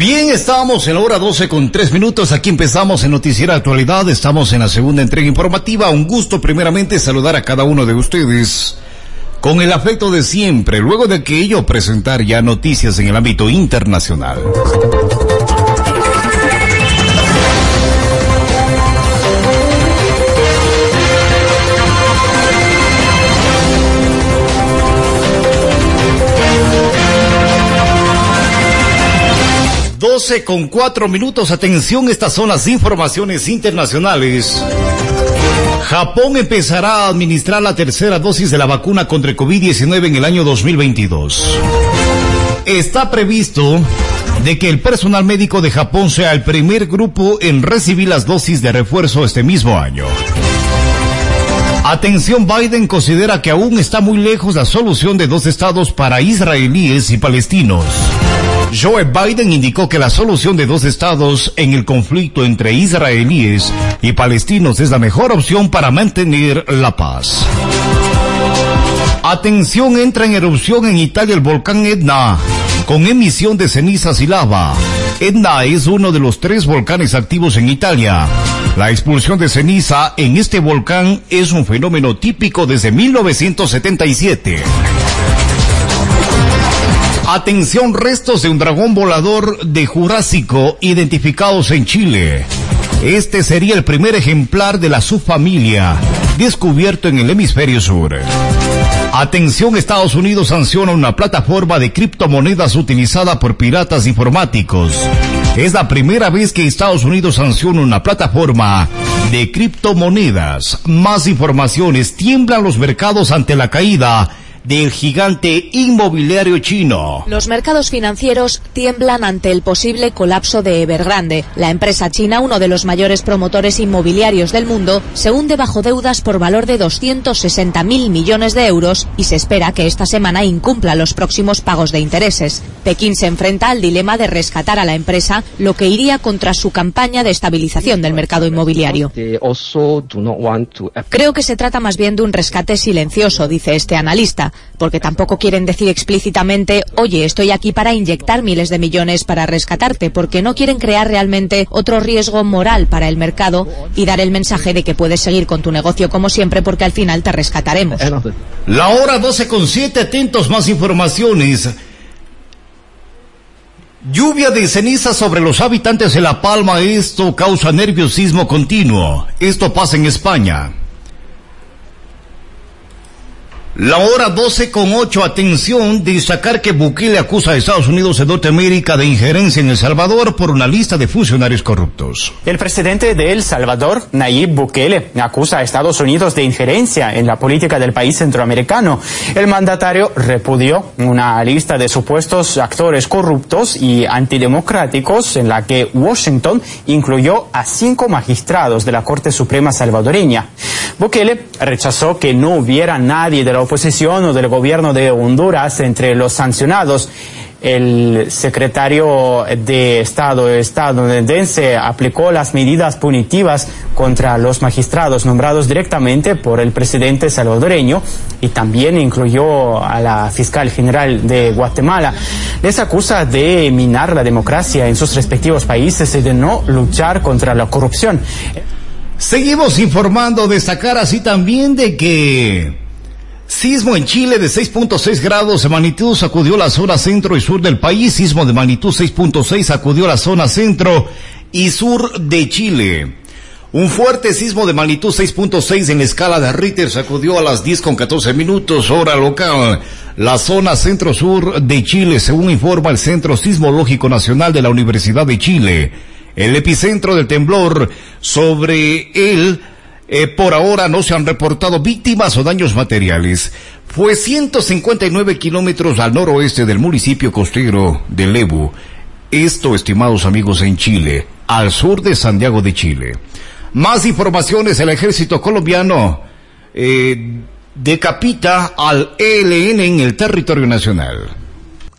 Bien, estamos en la hora 12 con 3 minutos. Aquí empezamos en Noticiera Actualidad. Estamos en la segunda entrega informativa. Un gusto primeramente saludar a cada uno de ustedes con el afecto de siempre, luego de que ello presentar ya noticias en el ámbito internacional. 12 con 4 minutos. Atención, estas son las informaciones internacionales. Japón empezará a administrar la tercera dosis de la vacuna contra el COVID-19 en el año 2022. Está previsto de que el personal médico de Japón sea el primer grupo en recibir las dosis de refuerzo este mismo año. Atención, Biden considera que aún está muy lejos la solución de dos estados para israelíes y palestinos. Joe Biden indicó que la solución de dos estados en el conflicto entre israelíes y palestinos es la mejor opción para mantener la paz. Atención, entra en erupción en Italia el volcán Etna, con emisión de cenizas y lava. Etna es uno de los tres volcanes activos en Italia. La expulsión de ceniza en este volcán es un fenómeno típico desde 1977. Atención, restos de un dragón volador de Jurásico identificados en Chile. Este sería el primer ejemplar de la subfamilia descubierto en el hemisferio sur. Atención, Estados Unidos sanciona una plataforma de criptomonedas utilizada por piratas informáticos. Es la primera vez que Estados Unidos sanciona una plataforma de criptomonedas. Más informaciones, tiemblan los mercados ante la caída del gigante inmobiliario chino. Los mercados financieros tiemblan ante el posible colapso de Evergrande. La empresa china, uno de los mayores promotores inmobiliarios del mundo, se hunde bajo deudas por valor de 260 mil millones de euros y se espera que esta semana incumpla los próximos pagos de intereses. Pekín se enfrenta al dilema de rescatar a la empresa, lo que iría contra su campaña de estabilización del mercado inmobiliario. Creo que se trata más bien de un rescate silencioso, dice este analista porque tampoco quieren decir explícitamente, oye, estoy aquí para inyectar miles de millones para rescatarte, porque no quieren crear realmente otro riesgo moral para el mercado y dar el mensaje de que puedes seguir con tu negocio como siempre porque al final te rescataremos. La hora 12 con 7, atentos más informaciones. Lluvia de ceniza sobre los habitantes de La Palma, esto causa nerviosismo continuo. Esto pasa en España. La hora 12 con 8, atención, destacar que Bukele acusa a Estados Unidos de Norteamérica de injerencia en El Salvador por una lista de funcionarios corruptos. El presidente de El Salvador, Nayib Bukele, acusa a Estados Unidos de injerencia en la política del país centroamericano. El mandatario repudió una lista de supuestos actores corruptos y antidemocráticos en la que Washington incluyó a cinco magistrados de la Corte Suprema salvadoreña. Bukele rechazó que no hubiera nadie de la oposición o del gobierno de Honduras entre los sancionados. El secretario de Estado estadounidense aplicó las medidas punitivas contra los magistrados nombrados directamente por el presidente salvadoreño y también incluyó a la fiscal general de Guatemala. Les acusa de minar la democracia en sus respectivos países y de no luchar contra la corrupción. Seguimos informando, destacar así también de que Sismo en Chile de 6.6 grados de magnitud sacudió la zona centro y sur del país. Sismo de magnitud 6.6 sacudió la zona centro y sur de Chile. Un fuerte sismo de magnitud 6.6 en la escala de Ritter sacudió a las 10 con 14 minutos hora local la zona centro-sur de Chile, según informa el Centro Sismológico Nacional de la Universidad de Chile. El epicentro del temblor sobre él eh, por ahora no se han reportado víctimas o daños materiales. Fue 159 kilómetros al noroeste del municipio costero de Lebu. Esto, estimados amigos, en Chile, al sur de Santiago de Chile. Más informaciones, el ejército colombiano eh, decapita al ELN en el territorio nacional.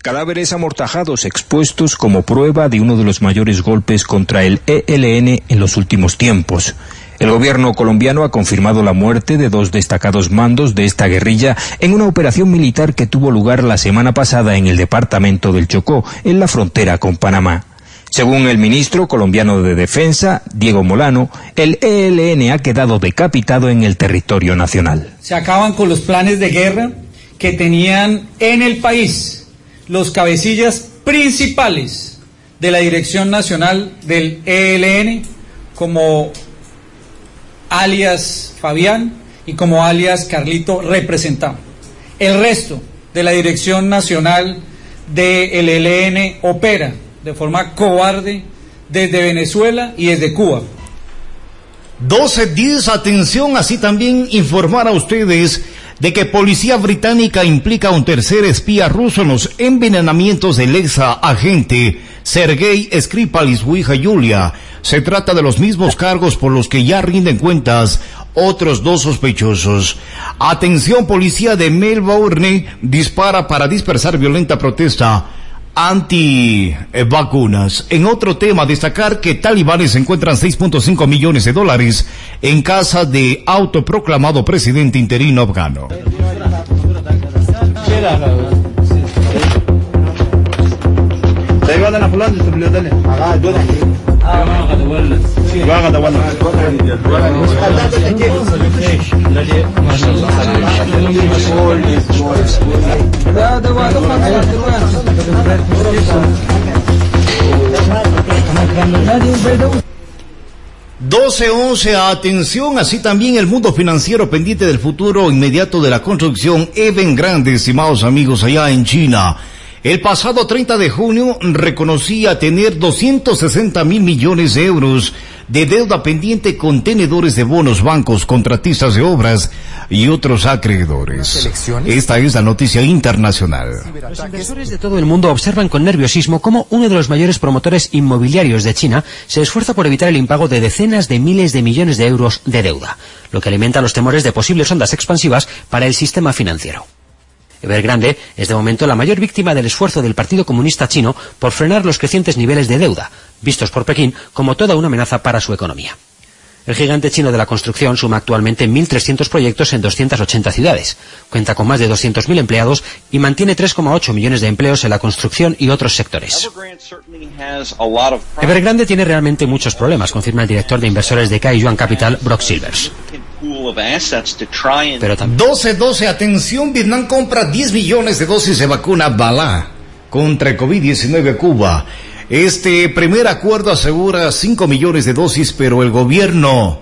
Cadáveres amortajados expuestos como prueba de uno de los mayores golpes contra el ELN en los últimos tiempos. El gobierno colombiano ha confirmado la muerte de dos destacados mandos de esta guerrilla en una operación militar que tuvo lugar la semana pasada en el departamento del Chocó, en la frontera con Panamá. Según el ministro colombiano de Defensa, Diego Molano, el ELN ha quedado decapitado en el territorio nacional. Se acaban con los planes de guerra que tenían en el país los cabecillas principales de la Dirección Nacional del ELN como alias Fabián y como alias Carlito representado. El resto de la Dirección Nacional del ELN opera de forma cobarde desde Venezuela y desde Cuba. 12.10, atención, así también informar a ustedes de que policía británica implica a un tercer espía ruso en los envenenamientos del ex agente Sergei Skripal y su hija Yulia. Se trata de los mismos cargos por los que ya rinden cuentas otros dos sospechosos. Atención, policía de Melbourne dispara para dispersar violenta protesta anti-vacunas. En otro tema, destacar que talibanes encuentran 6.5 millones de dólares en casa de autoproclamado presidente interino afgano. Doce once, atención, así también el mundo financiero pendiente del futuro inmediato de la construcción Even Grande, estimados amigos, allá en China. El pasado 30 de junio reconocía tener 260 mil millones de euros de deuda pendiente con tenedores de bonos, bancos, contratistas de obras y otros acreedores. Esta es la noticia internacional. Los inversores de todo el mundo observan con nerviosismo cómo uno de los mayores promotores inmobiliarios de China se esfuerza por evitar el impago de decenas de miles de millones de euros de deuda, lo que alimenta los temores de posibles ondas expansivas para el sistema financiero. Evergrande es de momento la mayor víctima del esfuerzo del Partido Comunista Chino por frenar los crecientes niveles de deuda, vistos por Pekín como toda una amenaza para su economía. El gigante chino de la construcción suma actualmente 1.300 proyectos en 280 ciudades, cuenta con más de 200.000 empleados y mantiene 3,8 millones de empleos en la construcción y otros sectores. Evergrande tiene realmente muchos problemas, confirma el director de inversores de Kaiyuan Capital, Brock Silvers. Pero 12-12, atención, Vietnam compra 10 millones de dosis de vacuna Bala contra el COVID-19 Cuba. Este primer acuerdo asegura 5 millones de dosis, pero el gobierno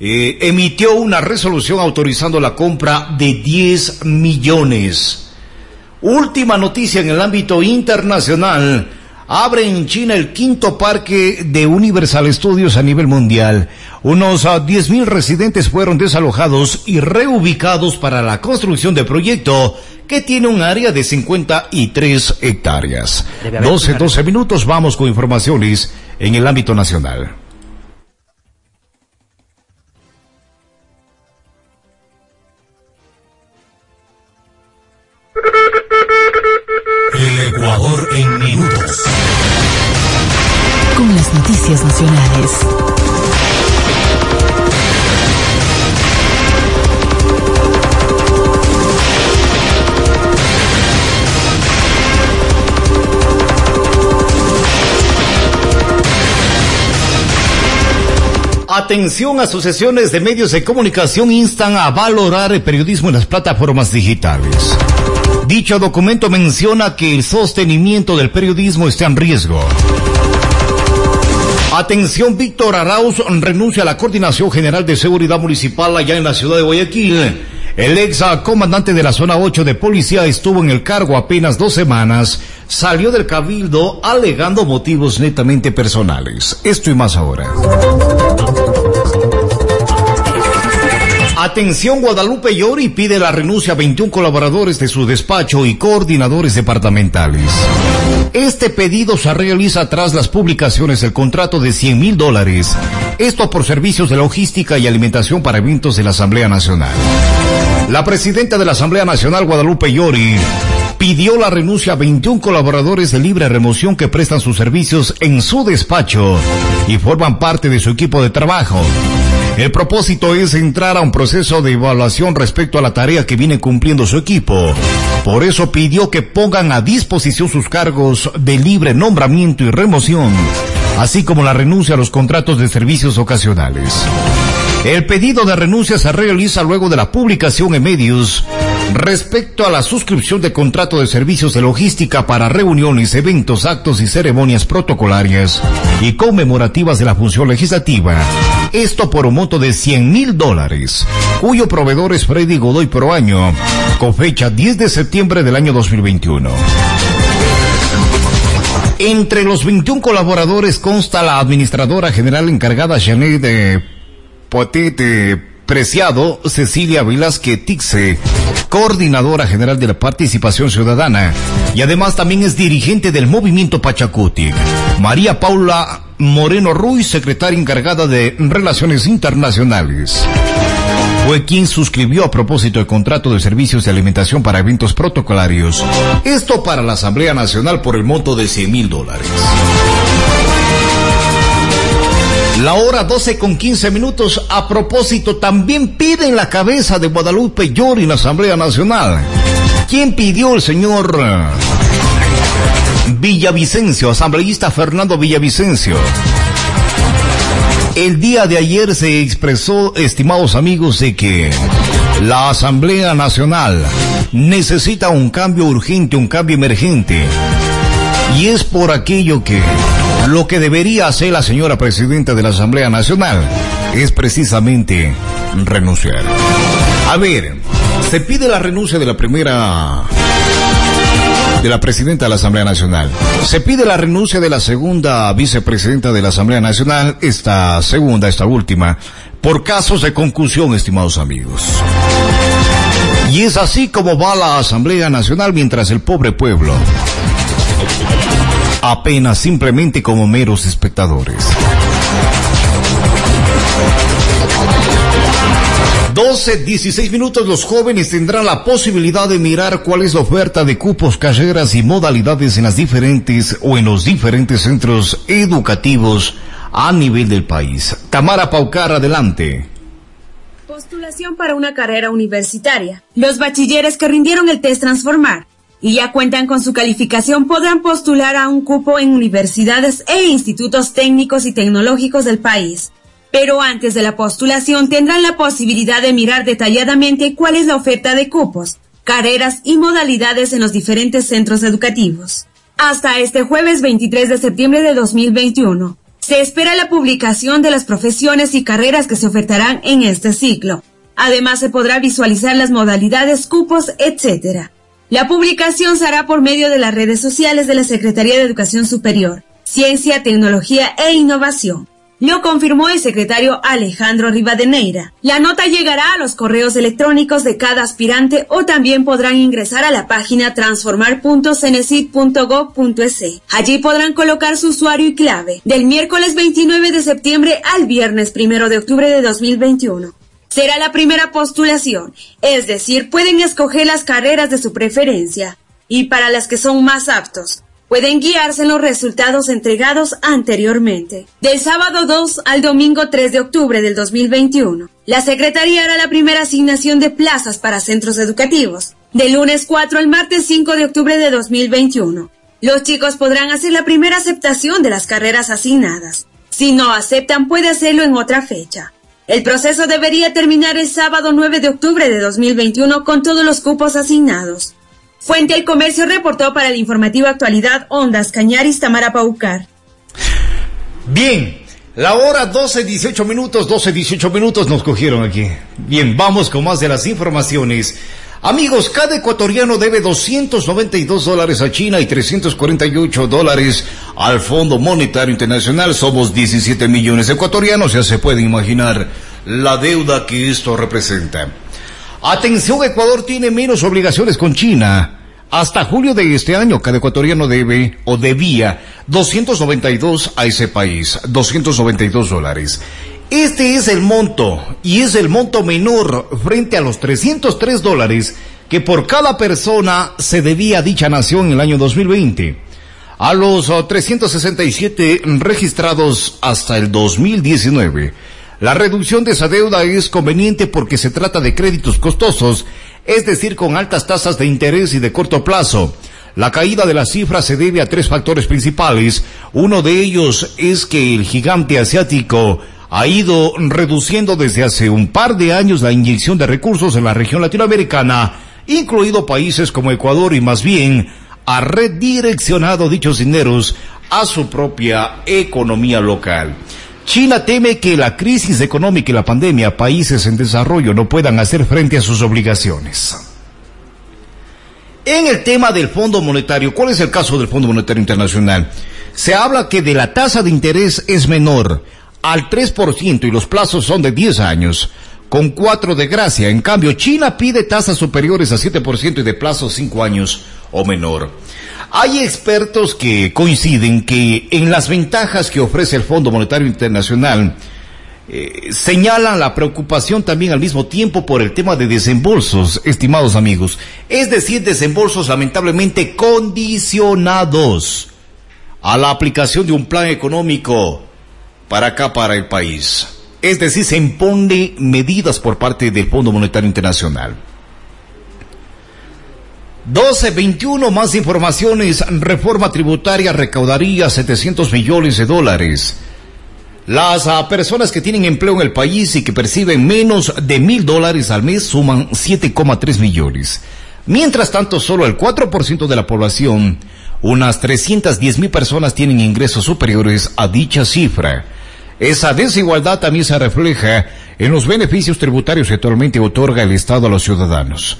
eh, emitió una resolución autorizando la compra de 10 millones. Última noticia en el ámbito internacional. Abre en China el quinto parque de Universal Studios a nivel mundial. Unos 10.000 residentes fueron desalojados y reubicados para la construcción del proyecto que tiene un área de 53 hectáreas. 12, 12 minutos, vamos con informaciones en el ámbito nacional. El Ecuador en minutos. Noticias nacionales. Atención, asociaciones de medios de comunicación instan a valorar el periodismo en las plataformas digitales. Dicho documento menciona que el sostenimiento del periodismo está en riesgo. Atención, Víctor Arauz renuncia a la Coordinación General de Seguridad Municipal allá en la ciudad de Guayaquil. El ex comandante de la zona 8 de policía estuvo en el cargo apenas dos semanas, salió del cabildo alegando motivos netamente personales. Esto y más ahora. Atención, Guadalupe Llori pide la renuncia a 21 colaboradores de su despacho y coordinadores departamentales. Este pedido se realiza tras las publicaciones del contrato de 100 mil dólares. Esto por servicios de logística y alimentación para eventos de la Asamblea Nacional. La presidenta de la Asamblea Nacional, Guadalupe Llori, pidió la renuncia a 21 colaboradores de libre remoción que prestan sus servicios en su despacho y forman parte de su equipo de trabajo. El propósito es entrar a un proceso de evaluación respecto a la tarea que viene cumpliendo su equipo. Por eso pidió que pongan a disposición sus cargos de libre nombramiento y remoción, así como la renuncia a los contratos de servicios ocasionales. El pedido de renuncia se realiza luego de la publicación en medios respecto a la suscripción de contrato de servicios de logística para reuniones, eventos, actos y ceremonias protocolarias y conmemorativas de la función legislativa. Esto por un monto de 100 mil dólares, cuyo proveedor es Freddy Godoy Pro año, con fecha 10 de septiembre del año 2021. Entre los 21 colaboradores consta la administradora general encargada Janet de Potete Preciado, Cecilia Velázquez Tixe, coordinadora general de la participación ciudadana y además también es dirigente del movimiento Pachacuti. María Paula Moreno Ruiz, secretaria encargada de Relaciones Internacionales. Fue quien suscribió a propósito el contrato de servicios de alimentación para eventos protocolarios. Esto para la Asamblea Nacional por el monto de 100 mil dólares. La hora 12 con 15 minutos. A propósito, también piden la cabeza de Guadalupe Llori en la Asamblea Nacional. ¿Quién pidió el señor Villavicencio, asambleísta Fernando Villavicencio? El día de ayer se expresó, estimados amigos, de que la Asamblea Nacional necesita un cambio urgente, un cambio emergente. Y es por aquello que lo que debería hacer la señora presidenta de la Asamblea Nacional es precisamente renunciar. A ver, se pide la renuncia de la primera de la presidenta de la Asamblea Nacional. Se pide la renuncia de la segunda vicepresidenta de la Asamblea Nacional, esta segunda, esta última, por casos de concusión, estimados amigos. Y es así como va la Asamblea Nacional mientras el pobre pueblo apenas simplemente como meros espectadores. 12, 16 minutos los jóvenes tendrán la posibilidad de mirar cuál es la oferta de cupos, carreras y modalidades en las diferentes o en los diferentes centros educativos a nivel del país. Tamara Paucar, adelante. Postulación para una carrera universitaria. Los bachilleres que rindieron el test Transformar y ya cuentan con su calificación podrán postular a un cupo en universidades e institutos técnicos y tecnológicos del país. Pero antes de la postulación tendrán la posibilidad de mirar detalladamente cuál es la oferta de cupos, carreras y modalidades en los diferentes centros educativos. Hasta este jueves 23 de septiembre de 2021, se espera la publicación de las profesiones y carreras que se ofertarán en este ciclo. Además se podrá visualizar las modalidades, cupos, etc. La publicación se hará por medio de las redes sociales de la Secretaría de Educación Superior, Ciencia, Tecnología e Innovación. Lo confirmó el secretario Alejandro Rivadeneira. La nota llegará a los correos electrónicos de cada aspirante o también podrán ingresar a la página transformar.cenesit.gov.es. Allí podrán colocar su usuario y clave del miércoles 29 de septiembre al viernes 1 de octubre de 2021 será la primera postulación, es decir, pueden escoger las carreras de su preferencia y para las que son más aptos. Pueden guiarse en los resultados entregados anteriormente. Del sábado 2 al domingo 3 de octubre del 2021, la Secretaría hará la primera asignación de plazas para centros educativos. Del lunes 4 al martes 5 de octubre de 2021. Los chicos podrán hacer la primera aceptación de las carreras asignadas. Si no aceptan, puede hacerlo en otra fecha. El proceso debería terminar el sábado 9 de octubre de 2021 con todos los cupos asignados. Fuente El Comercio reportó para el informativo Actualidad Ondas Cañaris Tamara Paucar. Bien, la hora 12, 18 minutos, 12, 18 minutos nos cogieron aquí. Bien, vamos con más de las informaciones. Amigos, cada ecuatoriano debe 292 dólares a China y 348 dólares al Fondo Monetario Internacional. Somos 17 millones de ecuatorianos, ya se puede imaginar la deuda que esto representa. Atención, Ecuador tiene menos obligaciones con China. Hasta julio de este año, cada ecuatoriano debe o debía 292 a ese país, 292 dólares. Este es el monto y es el monto menor frente a los 303 dólares que por cada persona se debía a dicha nación en el año 2020. A los 367 registrados hasta el 2019. La reducción de esa deuda es conveniente porque se trata de créditos costosos es decir, con altas tasas de interés y de corto plazo. La caída de la cifra se debe a tres factores principales. Uno de ellos es que el gigante asiático ha ido reduciendo desde hace un par de años la inyección de recursos en la región latinoamericana, incluido países como Ecuador y más bien ha redireccionado dichos dineros a su propia economía local. China teme que la crisis económica y la pandemia, países en desarrollo no puedan hacer frente a sus obligaciones. En el tema del Fondo Monetario, ¿cuál es el caso del Fondo Monetario Internacional? Se habla que de la tasa de interés es menor al 3% y los plazos son de 10 años, con 4 de gracia. En cambio, China pide tasas superiores a 7% y de plazo 5 años o menor. Hay expertos que coinciden que en las ventajas que ofrece el Fondo Monetario Internacional, eh, señalan la preocupación también al mismo tiempo por el tema de desembolsos, estimados amigos. Es decir, desembolsos lamentablemente condicionados a la aplicación de un plan económico para acá, para el país. Es decir, se impone medidas por parte del Fondo Monetario Internacional. 1221 más informaciones. Reforma tributaria recaudaría 700 millones de dólares. Las ah, personas que tienen empleo en el país y que perciben menos de mil dólares al mes suman 7,3 millones. Mientras tanto, solo el 4% de la población, unas 310 mil personas tienen ingresos superiores a dicha cifra. Esa desigualdad también se refleja en los beneficios tributarios que actualmente otorga el Estado a los ciudadanos.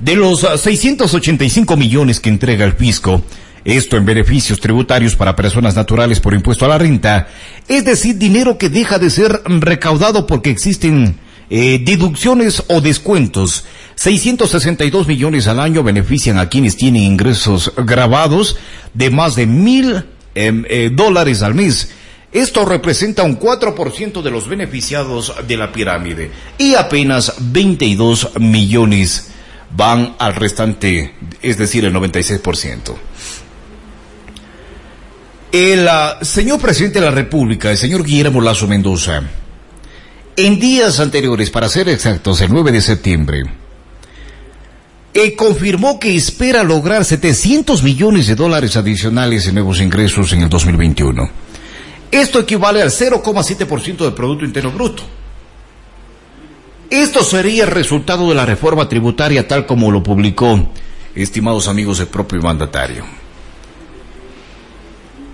De los 685 ah, millones que entrega el fisco, esto en beneficios tributarios para personas naturales por impuesto a la renta, es decir, dinero que deja de ser recaudado porque existen eh, deducciones o descuentos. 662 millones al año benefician a quienes tienen ingresos grabados de más de mil em, eh, dólares al mes. Esto representa un 4% de los beneficiados de la pirámide y apenas 22 millones van al restante, es decir, el 96%. El ah, señor presidente de la República, el señor Guillermo Lazo Mendoza, en días anteriores, para ser exactos, el 9 de septiembre, eh, confirmó que espera lograr 700 millones de dólares adicionales en nuevos ingresos en el 2021. Esto equivale al 0,7% del Producto Interno Bruto. Esto sería el resultado de la reforma tributaria tal como lo publicó, estimados amigos, el propio mandatario.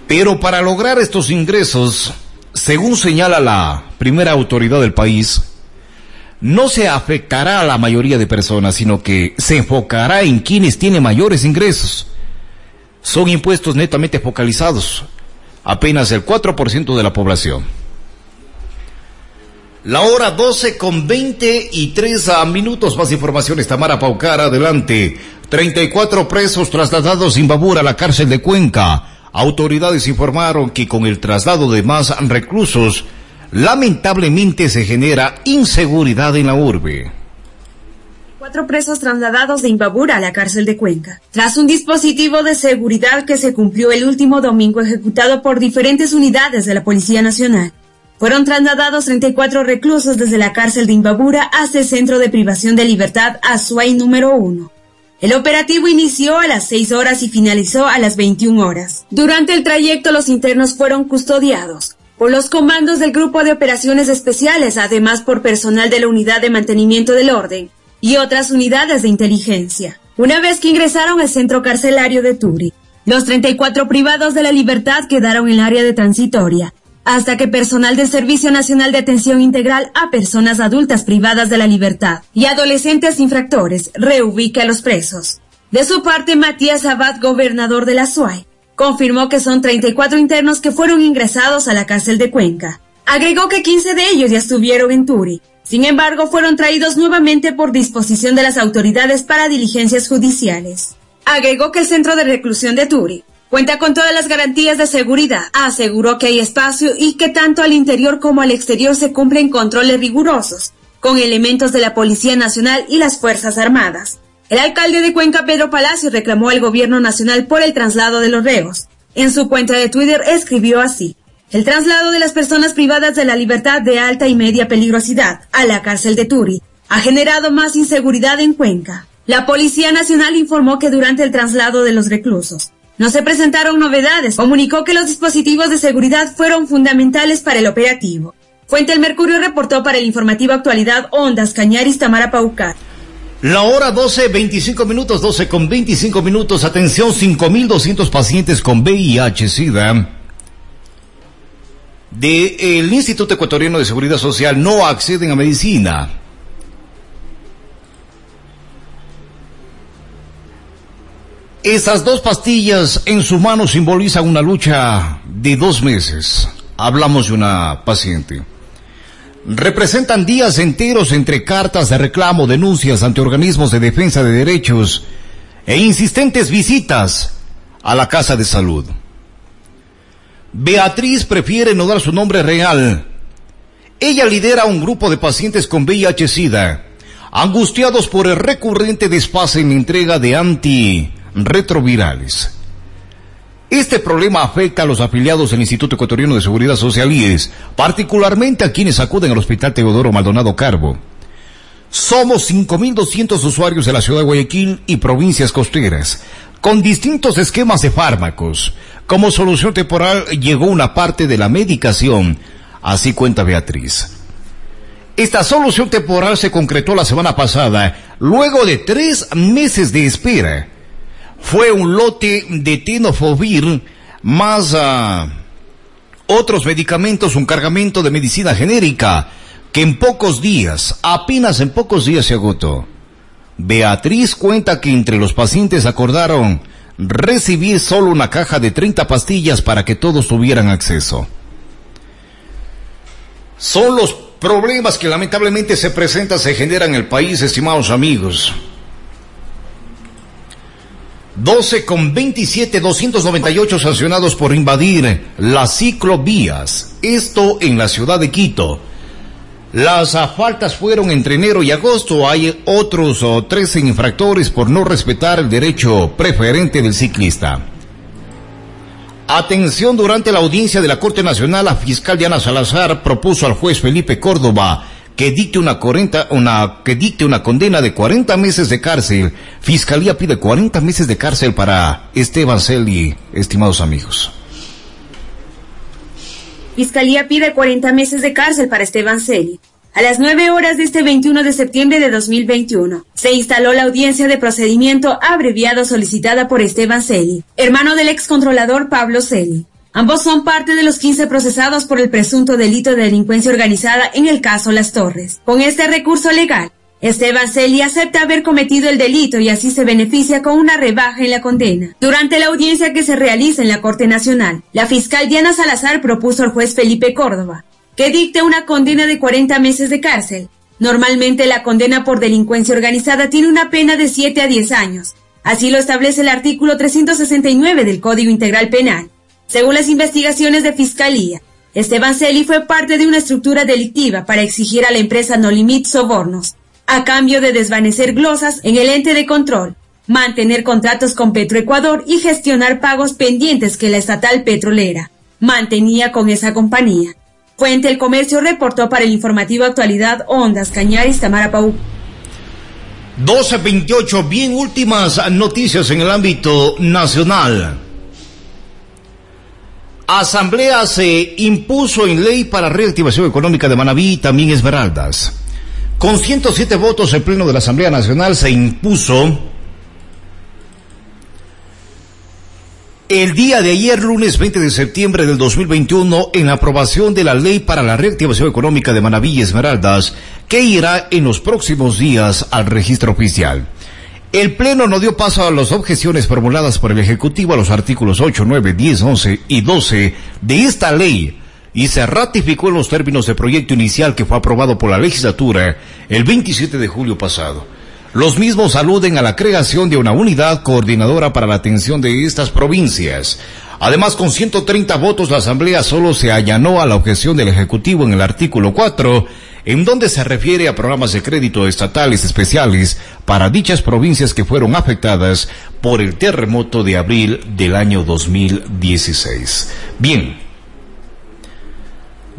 Pero para lograr estos ingresos, según señala la primera autoridad del país, no se afectará a la mayoría de personas, sino que se enfocará en quienes tienen mayores ingresos. Son impuestos netamente focalizados, apenas el 4% de la población. La hora 12 con 20 y 3 minutos. Más informaciones. Tamara Paucar, adelante. 34 presos trasladados sin babura a la cárcel de Cuenca. Autoridades informaron que con el traslado de más reclusos, lamentablemente se genera inseguridad en la urbe. Cuatro presos trasladados de Imbabura a la cárcel de Cuenca, tras un dispositivo de seguridad que se cumplió el último domingo ejecutado por diferentes unidades de la Policía Nacional. Fueron trasladados 34 reclusos desde la cárcel de Imbabura hasta el centro de privación de libertad Azuay número 1. El operativo inició a las 6 horas y finalizó a las 21 horas. Durante el trayecto los internos fueron custodiados por los comandos del Grupo de Operaciones Especiales, además por personal de la Unidad de Mantenimiento del Orden y otras unidades de inteligencia. Una vez que ingresaron al centro carcelario de Turi, los 34 privados de la libertad quedaron en el área de transitoria hasta que personal del Servicio Nacional de Atención Integral a Personas Adultas Privadas de la Libertad y adolescentes infractores reubique a los presos. De su parte, Matías Abad, gobernador de la SUAY, confirmó que son 34 internos que fueron ingresados a la cárcel de Cuenca. Agregó que 15 de ellos ya estuvieron en Turi. Sin embargo, fueron traídos nuevamente por disposición de las autoridades para diligencias judiciales. Agregó que el centro de reclusión de Turi cuenta con todas las garantías de seguridad. Aseguró que hay espacio y que tanto al interior como al exterior se cumplen controles rigurosos, con elementos de la Policía Nacional y las Fuerzas Armadas. El alcalde de Cuenca, Pedro Palacio, reclamó al gobierno nacional por el traslado de los reos. En su cuenta de Twitter escribió así. El traslado de las personas privadas de la libertad de alta y media peligrosidad a la cárcel de Turi ha generado más inseguridad en Cuenca. La Policía Nacional informó que durante el traslado de los reclusos no se presentaron novedades. Comunicó que los dispositivos de seguridad fueron fundamentales para el operativo. Fuente El Mercurio reportó para el informativo Actualidad Ondas Cañaris Tamara Paucar. La hora 12, 25 minutos, 12 con 25 minutos. Atención, 5.200 pacientes con VIH-Sida del Instituto Ecuatoriano de Seguridad Social no acceden a medicina. Esas dos pastillas en su mano simbolizan una lucha de dos meses. Hablamos de una paciente. Representan días enteros entre cartas de reclamo, denuncias ante organismos de defensa de derechos e insistentes visitas a la casa de salud. Beatriz prefiere no dar su nombre real. Ella lidera un grupo de pacientes con VIH-Sida, angustiados por el recurrente desfase en la entrega de anti retrovirales. Este problema afecta a los afiliados del Instituto Ecuatoriano de Seguridad Social IES, particularmente a quienes acuden al Hospital Teodoro Maldonado Carbo. Somos 5.200 usuarios de la ciudad de Guayaquil y provincias costeras, con distintos esquemas de fármacos. Como solución temporal llegó una parte de la medicación, así cuenta Beatriz. Esta solución temporal se concretó la semana pasada, luego de tres meses de espera fue un lote de tenofovir más uh, otros medicamentos, un cargamento de medicina genérica que en pocos días, apenas en pocos días se agotó. Beatriz cuenta que entre los pacientes acordaron recibir solo una caja de 30 pastillas para que todos tuvieran acceso. Son los problemas que lamentablemente se presentan, se generan en el país, estimados amigos. 12 con 27, 298 sancionados por invadir las ciclovías. Esto en la ciudad de Quito. Las faltas fueron entre enero y agosto. Hay otros 13 infractores por no respetar el derecho preferente del ciclista. Atención, durante la audiencia de la Corte Nacional, la fiscal Diana Salazar propuso al juez Felipe Córdoba que dicte una, 40, una, que dicte una condena de 40 meses de cárcel. Fiscalía pide 40 meses de cárcel para Esteban Celi, estimados amigos. Fiscalía pide 40 meses de cárcel para Esteban Celi. A las 9 horas de este 21 de septiembre de 2021, se instaló la audiencia de procedimiento abreviado solicitada por Esteban Celi, hermano del excontrolador Pablo Celi. Ambos son parte de los 15 procesados por el presunto delito de delincuencia organizada en el caso Las Torres. Con este recurso legal, Esteban Celi acepta haber cometido el delito y así se beneficia con una rebaja en la condena. Durante la audiencia que se realiza en la Corte Nacional, la fiscal Diana Salazar propuso al juez Felipe Córdoba que dicte una condena de 40 meses de cárcel. Normalmente la condena por delincuencia organizada tiene una pena de 7 a 10 años. Así lo establece el artículo 369 del Código Integral Penal. Según las investigaciones de Fiscalía, Esteban Celi fue parte de una estructura delictiva para exigir a la empresa No Limit sobornos, a cambio de desvanecer glosas en el ente de control, mantener contratos con Petroecuador y gestionar pagos pendientes que la estatal petrolera mantenía con esa compañía. Fuente El Comercio reportó para el informativo Actualidad Ondas Cañaris Tamara Pau. 1228, bien últimas noticias en el ámbito nacional. Asamblea se impuso en ley para reactivación económica de Manabí y también Esmeraldas. Con 107 votos, el Pleno de la Asamblea Nacional se impuso el día de ayer, lunes 20 de septiembre del 2021, en la aprobación de la ley para la reactivación económica de Manabí y Esmeraldas, que irá en los próximos días al registro oficial. El Pleno no dio paso a las objeciones formuladas por el Ejecutivo a los artículos 8, 9, 10, 11 y 12 de esta ley y se ratificó en los términos del proyecto inicial que fue aprobado por la legislatura el 27 de julio pasado. Los mismos aluden a la creación de una unidad coordinadora para la atención de estas provincias. Además, con 130 votos, la Asamblea solo se allanó a la objeción del Ejecutivo en el artículo 4, en donde se refiere a programas de crédito estatales especiales para dichas provincias que fueron afectadas por el terremoto de abril del año 2016. Bien.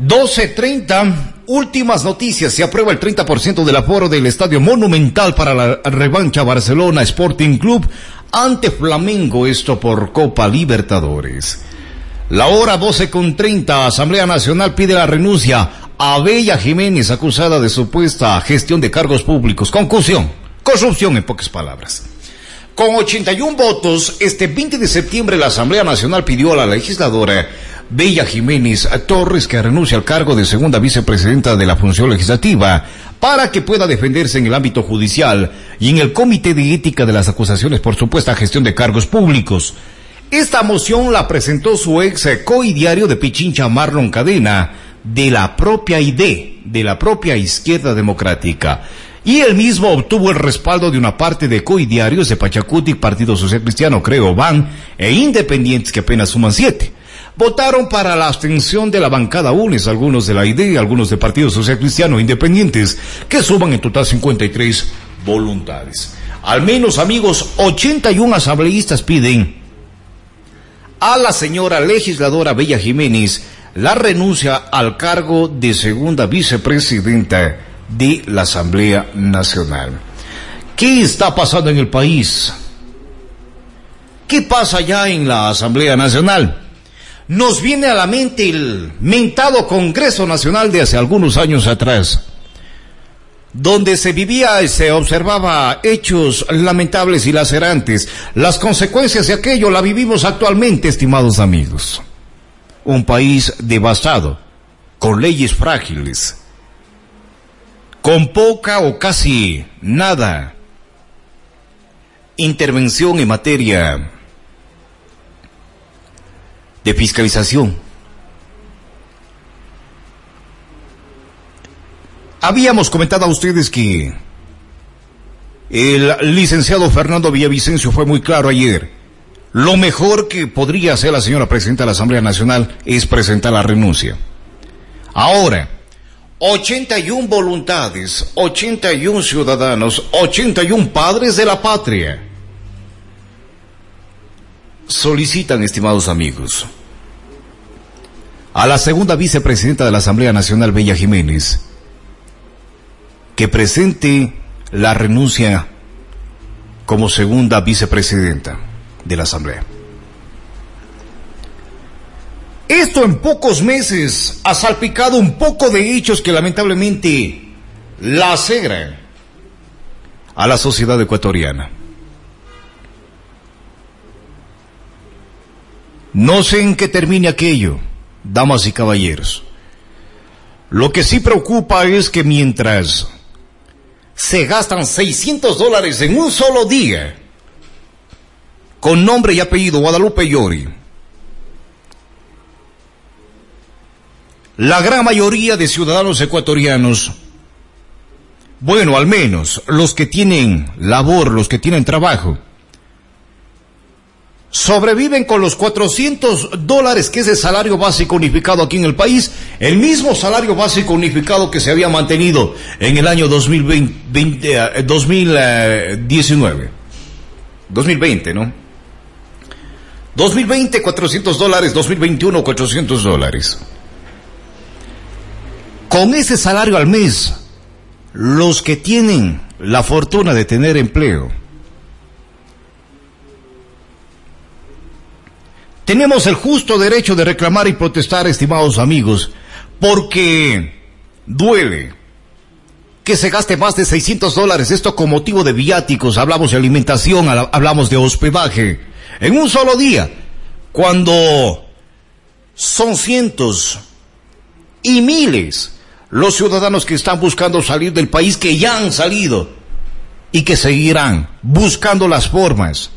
12.30, últimas noticias. Se aprueba el 30% del aforo del Estadio Monumental para la revancha Barcelona Sporting Club ante Flamengo, esto por Copa Libertadores. La hora 12 con 30, Asamblea Nacional pide la renuncia a Bella Jiménez, acusada de supuesta gestión de cargos públicos. Conclusión, corrupción en pocas palabras. Con 81 votos, este 20 de septiembre la Asamblea Nacional pidió a la legisladora Bella Jiménez Torres que renuncia al cargo de segunda vicepresidenta de la función legislativa para que pueda defenderse en el ámbito judicial y en el Comité de Ética de las acusaciones por supuesta gestión de cargos públicos. Esta moción la presentó su ex coidiario de Pichincha Marlon Cadena de la propia ID, de la propia izquierda democrática. Y él mismo obtuvo el respaldo de una parte de coidiarios de Pachacuti, Partido Social Cristiano, creo, van, e independientes que apenas suman siete votaron para la abstención de la bancada UNES, algunos de la ID, algunos del Partido Social Cristiano Independientes, que suman en total 53 voluntades. Al menos, amigos, 81 asambleístas piden a la señora legisladora Bella Jiménez la renuncia al cargo de segunda vicepresidenta de la Asamblea Nacional. ¿Qué está pasando en el país? ¿Qué pasa ya en la Asamblea Nacional? Nos viene a la mente el mentado Congreso Nacional de hace algunos años atrás, donde se vivía y se observaba hechos lamentables y lacerantes. Las consecuencias de aquello la vivimos actualmente, estimados amigos. Un país devastado, con leyes frágiles, con poca o casi nada intervención en materia de fiscalización. Habíamos comentado a ustedes que el licenciado Fernando Villavicencio fue muy claro ayer. Lo mejor que podría hacer la señora presidenta de la Asamblea Nacional es presentar la renuncia. Ahora, 81 voluntades, 81 ciudadanos, 81 padres de la patria solicitan, estimados amigos, a la segunda vicepresidenta de la Asamblea Nacional, Bella Jiménez, que presente la renuncia como segunda vicepresidenta de la Asamblea. Esto en pocos meses ha salpicado un poco de hechos que lamentablemente lacegran a la sociedad ecuatoriana. No sé en qué termine aquello, damas y caballeros. Lo que sí preocupa es que mientras se gastan 600 dólares en un solo día, con nombre y apellido Guadalupe Llori, la gran mayoría de ciudadanos ecuatorianos, bueno, al menos los que tienen labor, los que tienen trabajo, sobreviven con los 400 dólares que es el salario básico unificado aquí en el país, el mismo salario básico unificado que se había mantenido en el año 2020, 2019. 2020, ¿no? 2020 400 dólares, 2021 400 dólares. Con ese salario al mes, los que tienen la fortuna de tener empleo, Tenemos el justo derecho de reclamar y protestar, estimados amigos, porque duele que se gaste más de 600 dólares, esto con motivo de viáticos, hablamos de alimentación, hablamos de hospedaje, en un solo día, cuando son cientos y miles los ciudadanos que están buscando salir del país, que ya han salido y que seguirán buscando las formas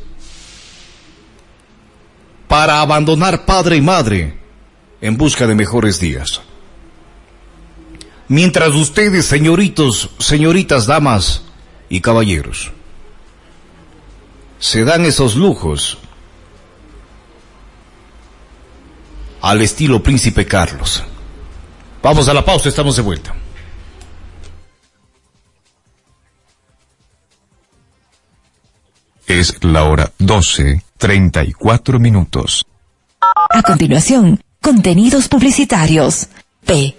para abandonar padre y madre en busca de mejores días. Mientras ustedes, señoritos, señoritas, damas y caballeros. Se dan esos lujos al estilo Príncipe Carlos. Vamos a la pausa, estamos de vuelta. Es la hora 12, 34 minutos. A continuación, contenidos publicitarios. P.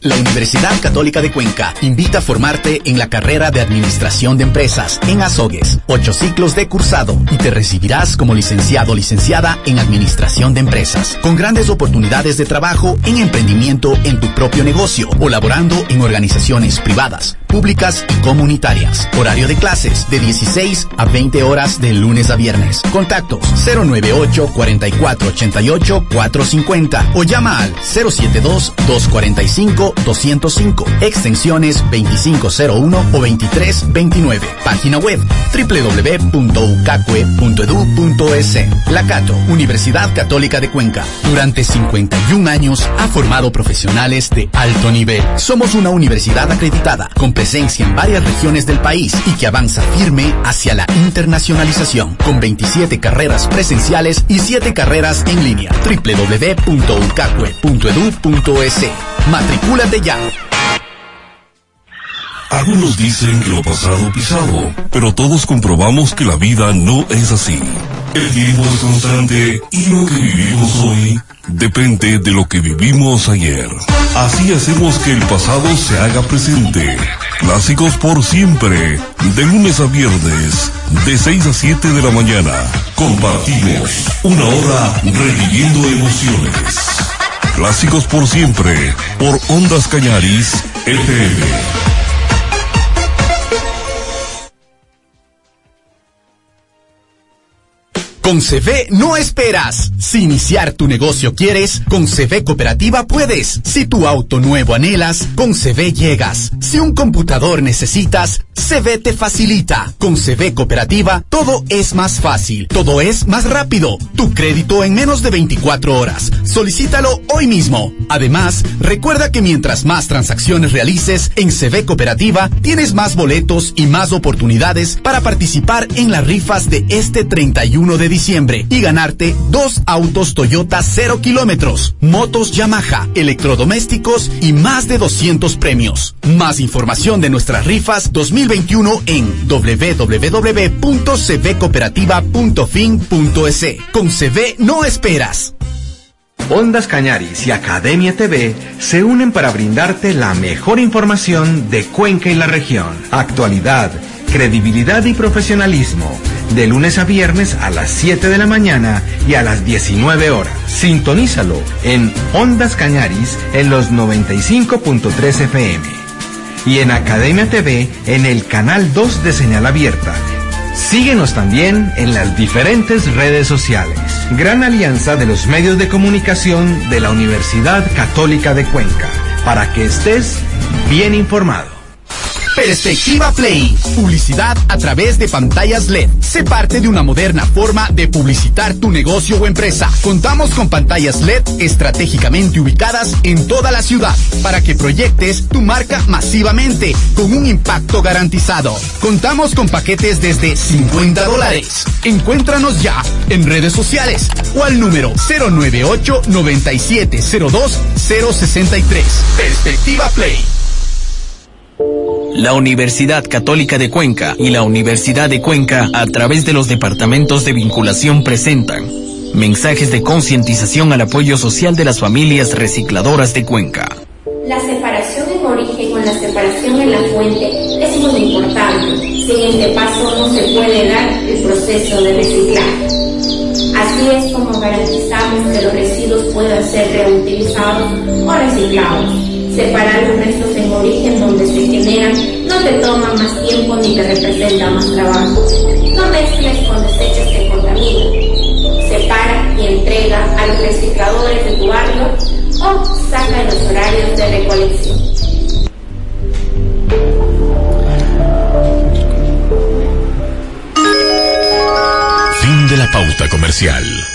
La Universidad Católica de Cuenca invita a formarte en la carrera de Administración de Empresas en Azogues. Ocho ciclos de cursado y te recibirás como licenciado o licenciada en Administración de Empresas, con grandes oportunidades de trabajo en emprendimiento en tu propio negocio o laborando en organizaciones privadas, públicas y comunitarias. Horario de clases de 16 a 20 horas de lunes a viernes. Contactos 098 4488 450 o llama al 072 245 205, extensiones 2501 o 2329. Página web www.ucacue.edu.es. La Cato, Universidad Católica de Cuenca. Durante 51 años ha formado profesionales de alto nivel. Somos una universidad acreditada, presencia en varias regiones del país y que avanza firme hacia la internacionalización, con 27 carreras presenciales y 7 carreras en línea. www.ucacue.edu.es. Matricúlate ya. Algunos dicen que lo pasado pisado, pero todos comprobamos que la vida no es así. El tiempo es constante y lo que vivimos hoy depende de lo que vivimos ayer. Así hacemos que el pasado se haga presente. Clásicos por siempre, de lunes a viernes, de 6 a 7 de la mañana. Compartimos una hora reviviendo emociones. Clásicos por siempre, por Ondas Cañaris, FM. Con CV no esperas. Si iniciar tu negocio quieres, con CV Cooperativa puedes. Si tu auto nuevo anhelas, con CV llegas. Si un computador necesitas, CV te facilita. Con CV Cooperativa todo es más fácil, todo es más rápido. Tu crédito en menos de 24 horas. Solicítalo hoy mismo. Además, recuerda que mientras más transacciones realices en CV Cooperativa, tienes más boletos y más oportunidades para participar en las rifas de este 31 de diciembre y ganarte dos autos Toyota 0 kilómetros, motos Yamaha, electrodomésticos y más de 200 premios. Más información de nuestras rifas 2021 en www.cvcooperativa.fin.es. Con CV no esperas. Ondas Cañaris y Academia TV se unen para brindarte la mejor información de Cuenca y la región. Actualidad, credibilidad y profesionalismo de lunes a viernes a las 7 de la mañana y a las 19 horas. Sintonízalo en Ondas Cañaris en los 95.3 FM y en Academia TV en el canal 2 de señal abierta. Síguenos también en las diferentes redes sociales. Gran alianza de los medios de comunicación de la Universidad Católica de Cuenca, para que estés bien informado. Perspectiva Play. Publicidad a través de pantallas LED. Sé parte de una moderna forma de publicitar tu negocio o empresa. Contamos con pantallas LED estratégicamente ubicadas en toda la ciudad para que proyectes tu marca masivamente con un impacto garantizado. Contamos con paquetes desde 50 dólares. Encuéntranos ya en redes sociales o al número 098 9702 063. Perspectiva Play. La Universidad Católica de Cuenca y la Universidad de Cuenca, a través de los departamentos de vinculación, presentan mensajes de concientización al apoyo social de las familias recicladoras de Cuenca. La separación en origen o la separación en la fuente es muy importante. Sin este paso no se puede dar el proceso de reciclaje. Así es como garantizamos que los residuos puedan ser reutilizados o reciclados separar los restos en origen donde se generan no te toma más tiempo ni te representa más trabajo. No mezcles con desechos que contaminan. Separa y entrega a los recicladores de tu barrio o saca los horarios de recolección. Fin de la pauta comercial.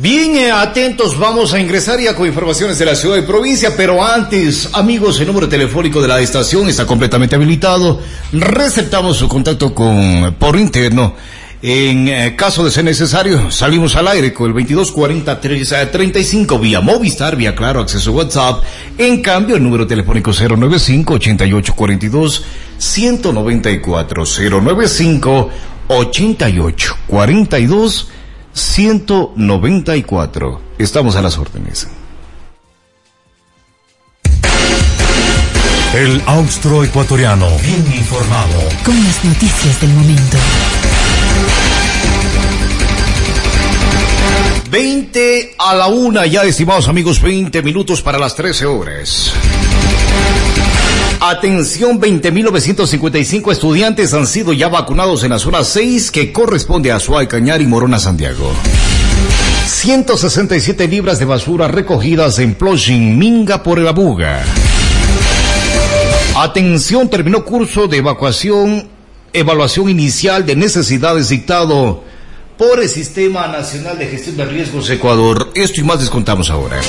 Bien eh, atentos, vamos a ingresar ya con informaciones de la ciudad y provincia, pero antes, amigos, el número telefónico de la estación está completamente habilitado. Receptamos su contacto con por interno. En eh, caso de ser necesario, salimos al aire con el 2240 35 eh, vía Movistar, vía Claro, acceso WhatsApp. En cambio, el número telefónico 095 8842 194 095 8842 194. Estamos a las órdenes. El austro ecuatoriano. Bien informado. Con las noticias del momento. 20 a la una, ya estimados amigos, 20 minutos para las 13 horas. Atención, 20.955 estudiantes han sido ya vacunados en la zona 6 que corresponde a Suárez, Cañar y Morona, Santiago. 167 libras de basura recogidas en Ploching, Minga por el Abuga. Atención, terminó curso de evacuación, evaluación inicial de necesidades dictado por el Sistema Nacional de Gestión de Riesgos Ecuador. Esto y más les contamos ahora.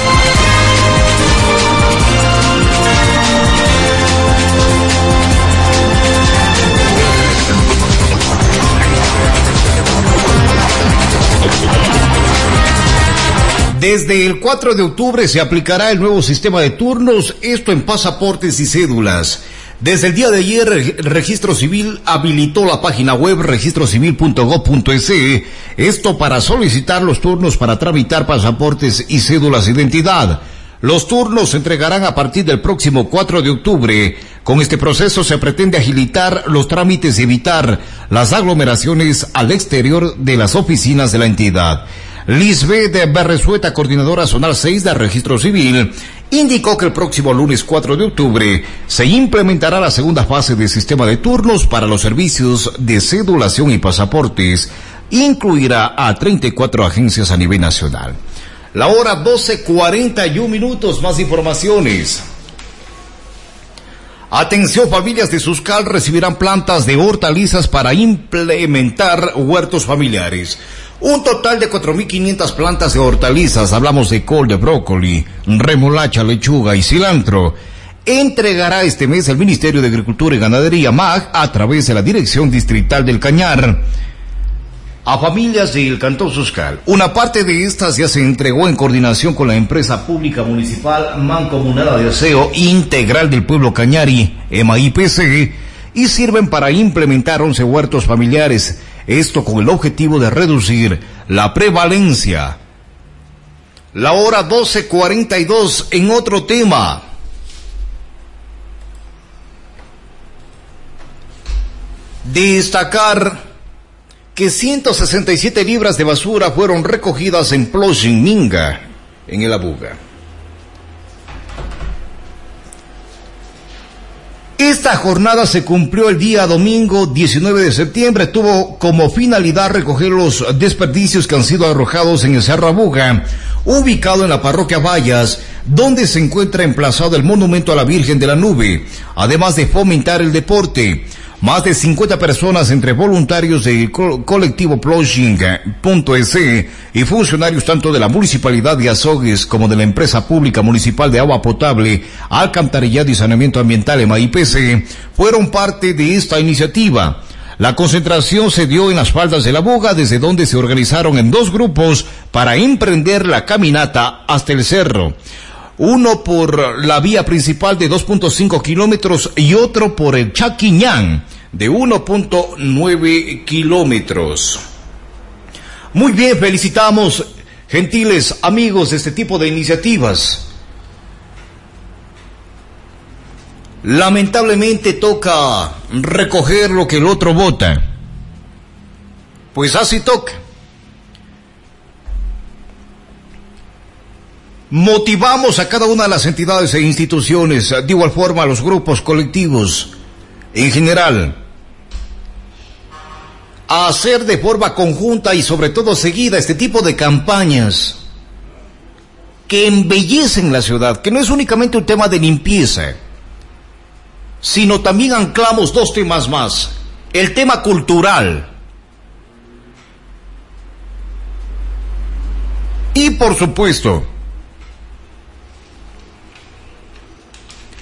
Desde el 4 de octubre se aplicará el nuevo sistema de turnos, esto en pasaportes y cédulas. Desde el día de ayer, el Registro Civil habilitó la página web registrocivil.gov.es, esto para solicitar los turnos para tramitar pasaportes y cédulas de identidad. Los turnos se entregarán a partir del próximo 4 de octubre. Con este proceso se pretende agilitar los trámites y evitar las aglomeraciones al exterior de las oficinas de la entidad. Lisbeth Berresueta, coordinadora zonal 6 del registro civil, indicó que el próximo lunes 4 de octubre se implementará la segunda fase del sistema de turnos para los servicios de cedulación y pasaportes. Incluirá a 34 agencias a nivel nacional. La hora 12.41 minutos, más informaciones. Atención, familias de Suscal recibirán plantas de hortalizas para implementar huertos familiares. Un total de 4.500 plantas de hortalizas, hablamos de col de brócoli, remolacha, lechuga y cilantro, entregará este mes el Ministerio de Agricultura y Ganadería MAG a través de la Dirección Distrital del Cañar a familias del Cantón Suscal. Una parte de estas ya se entregó en coordinación con la empresa pública municipal Mancomunada de Aseo Integral del Pueblo Cañari, EMAIPC, y sirven para implementar 11 huertos familiares esto con el objetivo de reducir la prevalencia. La hora 12.42 en otro tema. Destacar que 167 libras de basura fueron recogidas en Minga, en el Abuga. Esta jornada se cumplió el día domingo 19 de septiembre. Tuvo como finalidad recoger los desperdicios que han sido arrojados en el Cerro Abuga, ubicado en la parroquia Vallas, donde se encuentra emplazado el monumento a la Virgen de la Nube, además de fomentar el deporte. Más de 50 personas entre voluntarios del colectivo Ploshing.es y funcionarios tanto de la Municipalidad de Azogues como de la Empresa Pública Municipal de Agua Potable, Alcantarillado y Saneamiento Ambiental MAIPC fueron parte de esta iniciativa. La concentración se dio en las faldas de la boga, desde donde se organizaron en dos grupos para emprender la caminata hasta el cerro uno por la vía principal de 2.5 kilómetros y otro por el Chaquiñán de 1.9 kilómetros. Muy bien, felicitamos, gentiles amigos, de este tipo de iniciativas. Lamentablemente toca recoger lo que el otro vota. Pues así toca. Motivamos a cada una de las entidades e instituciones, de igual forma a los grupos colectivos en general, a hacer de forma conjunta y sobre todo seguida este tipo de campañas que embellecen la ciudad, que no es únicamente un tema de limpieza, sino también anclamos dos temas más. El tema cultural, Y por supuesto,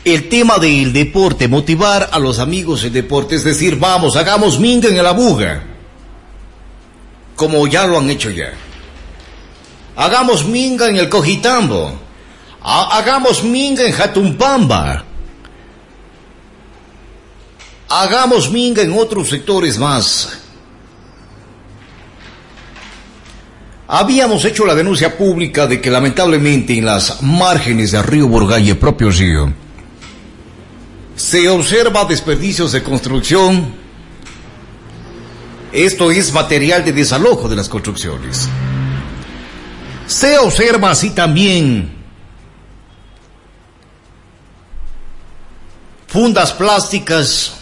el tema del deporte, motivar a los amigos en deporte, es decir, vamos, hagamos minga en la buga, como ya lo han hecho ya. Hagamos minga en el Cojitambo, hagamos minga en Jatumpamba, hagamos minga en otros sectores más. Habíamos hecho la denuncia pública de que lamentablemente en las márgenes del río Burgay, el propio río, se observa desperdicios de construcción. Esto es material de desalojo de las construcciones. Se observa así también fundas plásticas,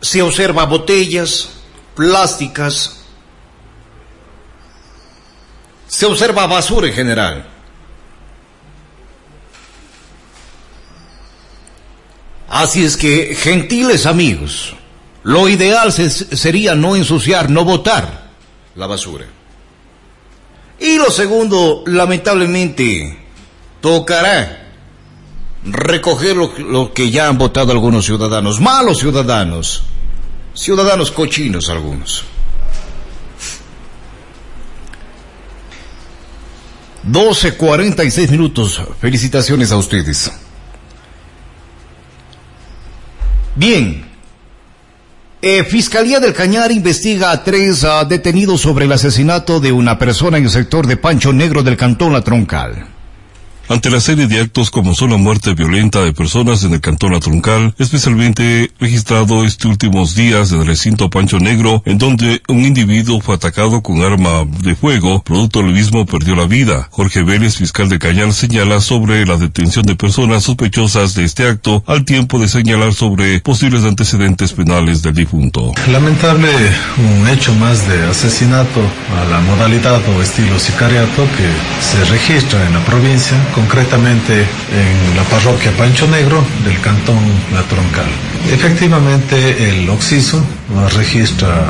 se observa botellas plásticas, se observa basura en general. Así es que, gentiles amigos, lo ideal sería no ensuciar, no botar la basura. Y lo segundo, lamentablemente, tocará recoger lo, que ya han votado algunos ciudadanos, malos ciudadanos, ciudadanos cochinos algunos. 12.46 minutos. Felicitaciones a ustedes. Bien. Eh, Fiscalía del Cañar investiga a tres uh, detenidos sobre el asesinato de una persona en el sector de Pancho Negro del Cantón La Troncal. Ante la serie de actos como son la muerte violenta de personas en el cantón La Troncal, especialmente registrado estos últimos días en el recinto Pancho Negro, en donde un individuo fue atacado con arma de fuego, producto del mismo perdió la vida. Jorge Vélez, fiscal de Cañal, señala sobre la detención de personas sospechosas de este acto, al tiempo de señalar sobre posibles antecedentes penales del difunto. Lamentable un hecho más de asesinato a la modalidad o estilo sicariato que se registra en la provincia concretamente en la parroquia Pancho Negro del cantón La Troncal. Efectivamente, el Oxiso registra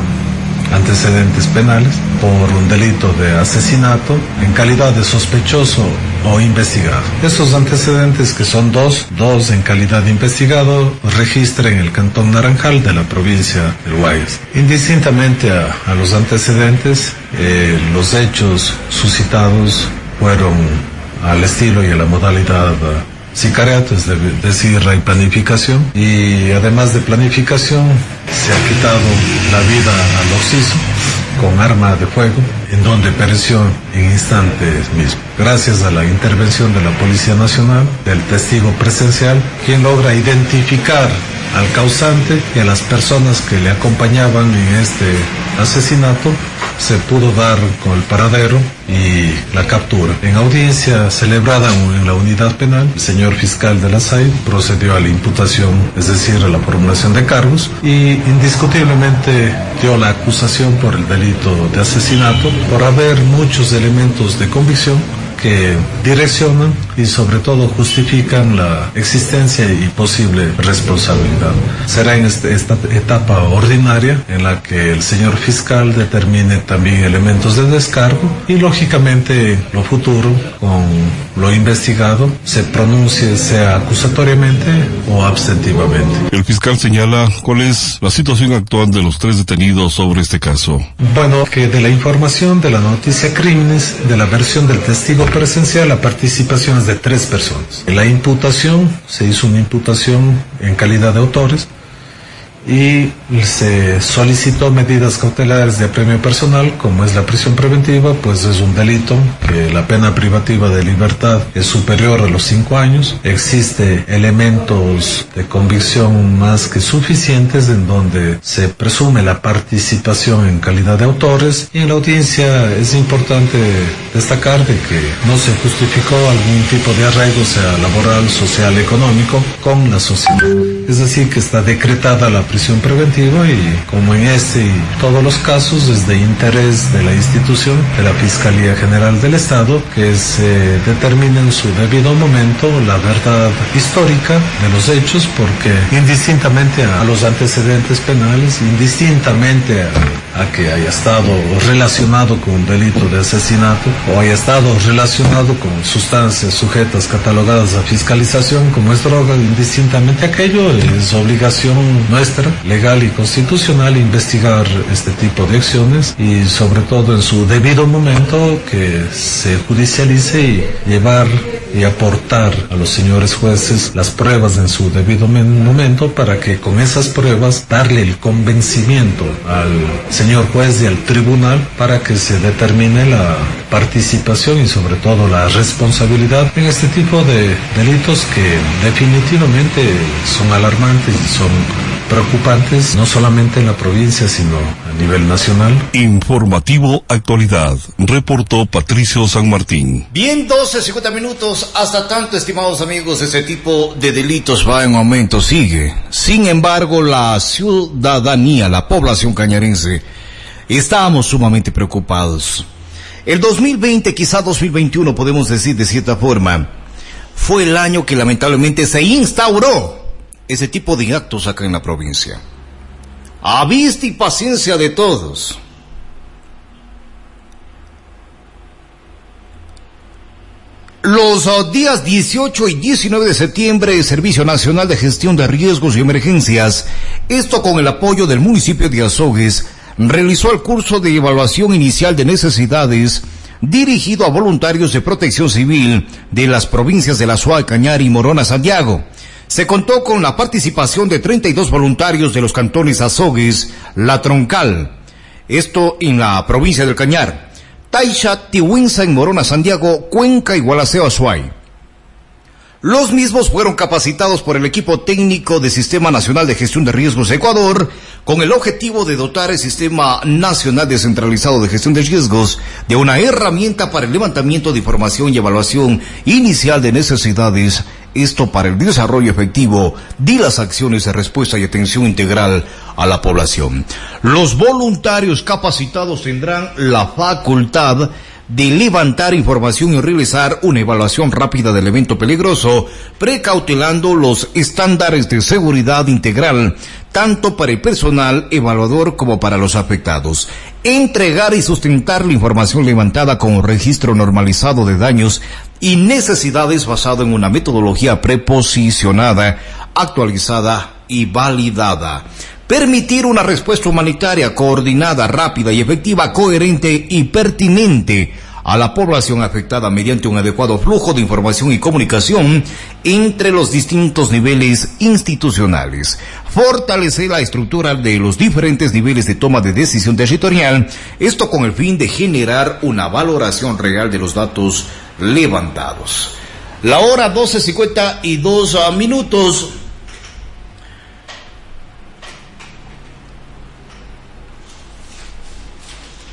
antecedentes penales por un delito de asesinato en calidad de sospechoso o investigado. Esos antecedentes, que son dos, dos en calidad de investigado, registra en el cantón Naranjal de la provincia del Guayas. Indistintamente a, los antecedentes, eh, los hechos suscitados fueron al estilo y a la modalidad sicariato, es decir, hay planificación. Y además de planificación se ha quitado la vida al occiso con arma de fuego, en donde pereció en instantes mismos. Gracias a la intervención de la Policía Nacional, del testigo presencial, quien logra identificar al causante y a las personas que le acompañaban en este asesinato, se pudo dar con el paradero y la captura. En audiencia celebrada en la unidad penal, el señor fiscal de la SAI procedió a la imputación, es decir, a la formulación de cargos y indiscutiblemente dio la acusación por el delito de asesinato por haber muchos elementos de convicción que direccionan y sobre todo justifican la existencia y posible responsabilidad. Será en este, esta etapa ordinaria en la que el señor fiscal determine también elementos de descargo y lógicamente lo futuro con lo investigado se pronuncie sea acusatoriamente o abstentivamente. El fiscal señala cuál es la situación actual de los tres detenidos sobre este caso. Bueno, que de la información de la noticia crímenes, de la versión del testigo presencial, la participación es de tres personas. La imputación, se hizo una imputación en calidad de autores, y se solicitó medidas cautelares de premio personal, como es la prisión preventiva, pues es un delito que la pena privativa de libertad es superior a los cinco años. Existe elementos de convicción más que suficientes en donde se presume la participación en calidad de autores y en la audiencia es importante destacar de que no se justificó algún tipo de arraigo, sea laboral, social, económico, con la sociedad. Es decir, que está decretada la prisión preventiva y como en este y todos los casos es de interés de la institución, de la Fiscalía General del Estado, que se determine en su debido momento la verdad histórica de los hechos porque indistintamente a los antecedentes penales, indistintamente a a que haya estado relacionado con un delito de asesinato o haya estado relacionado con sustancias sujetas catalogadas a fiscalización como es droga, indistintamente aquello, es obligación nuestra, legal y constitucional, investigar este tipo de acciones y sobre todo en su debido momento que se judicialice y llevar y aportar a los señores jueces las pruebas en su debido momento para que con esas pruebas darle el convencimiento al señor juez y al tribunal para que se determine la participación y sobre todo la responsabilidad en este tipo de delitos que definitivamente son alarmantes y son preocupantes no solamente en la provincia sino a nivel nacional. Informativo Actualidad, reportó Patricio San Martín. Bien, 12, 50 minutos, hasta tanto, estimados amigos, ese tipo de delitos va en aumento, sigue. Sin embargo, la ciudadanía, la población cañarense, estábamos sumamente preocupados. El 2020, quizá 2021, podemos decir de cierta forma, fue el año que lamentablemente se instauró ese tipo de actos acá en la provincia. A vista y paciencia de todos. Los uh, días 18 y 19 de septiembre, el Servicio Nacional de Gestión de Riesgos y Emergencias, esto con el apoyo del municipio de Azogues, realizó el curso de evaluación inicial de necesidades dirigido a voluntarios de protección civil de las provincias de La Suárez, Cañar y Morona, Santiago. Se contó con la participación de 32 voluntarios de los cantones Azogues, La Troncal, esto en la provincia del Cañar, Taisha, Tihuinza en Morona, Santiago, Cuenca y Gualaceo, Azuay. Los mismos fueron capacitados por el equipo técnico del Sistema Nacional de Gestión de Riesgos Ecuador con el objetivo de dotar el Sistema Nacional Descentralizado de Gestión de Riesgos de una herramienta para el levantamiento de información y evaluación inicial de necesidades, esto para el desarrollo efectivo de las acciones de respuesta y atención integral a la población. Los voluntarios capacitados tendrán la facultad de levantar información y realizar una evaluación rápida del evento peligroso, precautelando los estándares de seguridad integral, tanto para el personal evaluador como para los afectados. Entregar y sustentar la información levantada con un registro normalizado de daños y necesidades basado en una metodología preposicionada, actualizada y validada permitir una respuesta humanitaria coordinada, rápida y efectiva, coherente y pertinente a la población afectada mediante un adecuado flujo de información y comunicación entre los distintos niveles institucionales. Fortalecer la estructura de los diferentes niveles de toma de decisión territorial, esto con el fin de generar una valoración real de los datos levantados. La hora 12.52 minutos.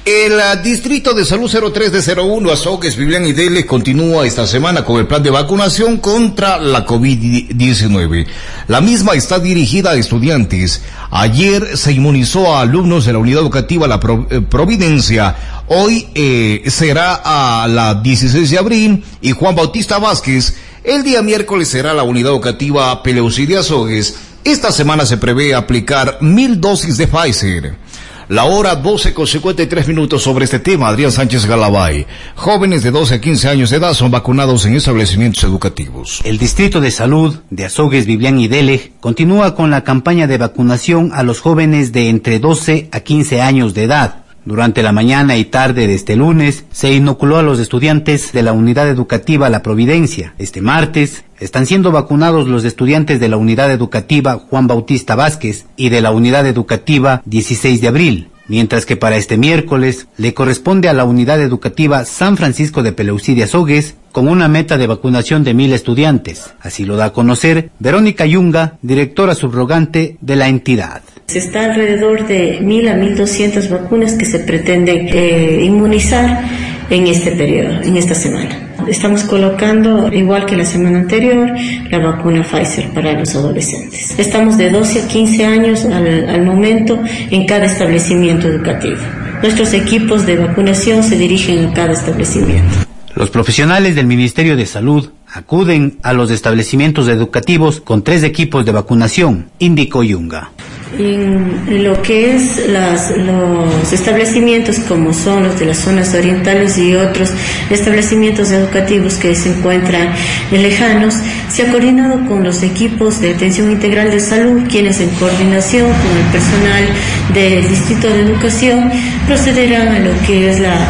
El ah, Distrito de Salud 03 de 01 Azogues, Vivian y Dele continúa esta semana con el plan de vacunación contra la COVID-19. La misma está dirigida a estudiantes. Ayer se inmunizó a alumnos de la unidad educativa La eh, Providencia. Hoy eh, será a la 16 de abril y Juan Bautista Vázquez. El día miércoles será la unidad educativa Peleucidia Azogues. Esta semana se prevé aplicar mil dosis de Pfizer. La hora 12 con 53 minutos sobre este tema, Adrián Sánchez Galabay. Jóvenes de 12 a 15 años de edad son vacunados en establecimientos educativos. El Distrito de Salud de Azogues, Vivian y Dele continúa con la campaña de vacunación a los jóvenes de entre 12 a 15 años de edad. Durante la mañana y tarde de este lunes se inoculó a los estudiantes de la unidad educativa La Providencia. Este martes están siendo vacunados los estudiantes de la unidad educativa Juan Bautista Vázquez y de la unidad educativa 16 de abril. Mientras que para este miércoles le corresponde a la unidad educativa San Francisco de Peleucidia Sogues con una meta de vacunación de mil estudiantes. Así lo da a conocer Verónica Yunga, directora subrogante de la entidad. Se está alrededor de mil a mil doscientas vacunas que se pretende eh, inmunizar en este periodo, en esta semana. Estamos colocando, igual que la semana anterior, la vacuna Pfizer para los adolescentes. Estamos de 12 a 15 años al, al momento en cada establecimiento educativo. Nuestros equipos de vacunación se dirigen a cada establecimiento. Los profesionales del Ministerio de Salud acuden a los establecimientos educativos con tres equipos de vacunación, indicó Yunga. En, lo que es las, los establecimientos como son los de las zonas orientales y otros establecimientos educativos que se encuentran lejanos, se ha coordinado con los equipos de atención integral de salud, quienes en coordinación con el personal del Distrito de Educación procederán a lo que es la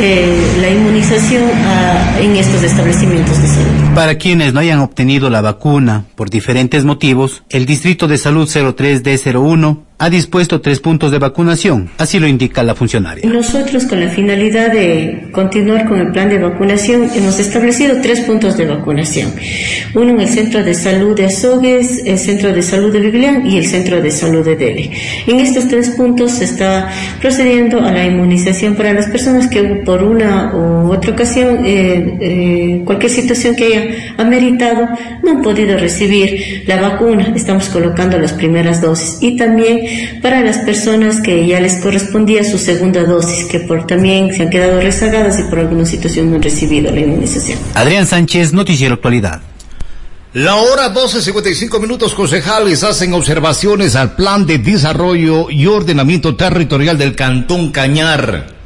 eh, la inmunización en estos establecimientos de salud. Para quienes no hayan obtenido la vacuna por diferentes motivos, el Distrito de Salud 03D01 ha dispuesto tres puntos de vacunación, así lo indica la funcionaria. Nosotros, con la finalidad de continuar con el plan de vacunación, hemos establecido tres puntos de vacunación. Uno en el Centro de Salud de Azogues, el Centro de Salud de Biblián y el Centro de Salud de Dele. En estos tres puntos se está procediendo a la inmunización para las personas que por una u otra ocasión, eh, eh, cualquier situación que haya ameritado, no han podido recibir la vacuna. Estamos colocando las primeras dosis y también para las personas que ya les correspondía su segunda dosis, que por también se han quedado rezagadas y por alguna situación no han recibido la inmunización. Adrián Sánchez, Noticiero Actualidad. La hora 12.55 minutos, concejales hacen observaciones al plan de desarrollo y ordenamiento territorial del Cantón Cañar.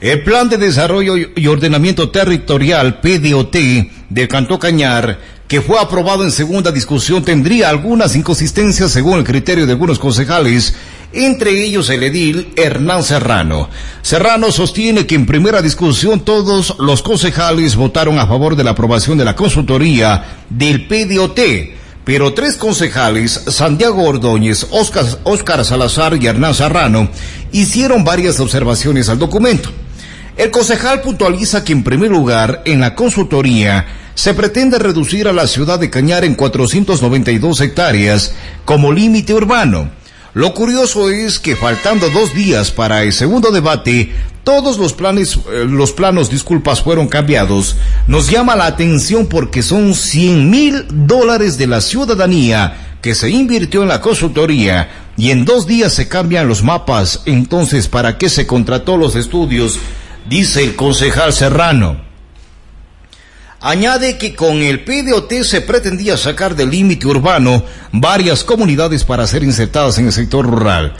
El Plan de Desarrollo y Ordenamiento Territorial, PDOT, del Cantón Cañar que fue aprobado en segunda discusión tendría algunas inconsistencias según el criterio de algunos concejales, entre ellos el edil Hernán Serrano. Serrano sostiene que en primera discusión todos los concejales votaron a favor de la aprobación de la consultoría del PDOT, pero tres concejales, Santiago Ordóñez, Oscar, Oscar Salazar y Hernán Serrano, hicieron varias observaciones al documento. El concejal puntualiza que en primer lugar, en la consultoría, se pretende reducir a la ciudad de Cañar en 492 hectáreas como límite urbano. Lo curioso es que faltando dos días para el segundo debate, todos los planes, eh, los planos, disculpas, fueron cambiados. Nos llama la atención porque son 100 mil dólares de la ciudadanía que se invirtió en la consultoría y en dos días se cambian los mapas. Entonces, ¿para qué se contrató los estudios? dice el concejal Serrano. Añade que con el PDOT se pretendía sacar del límite urbano varias comunidades para ser insertadas en el sector rural.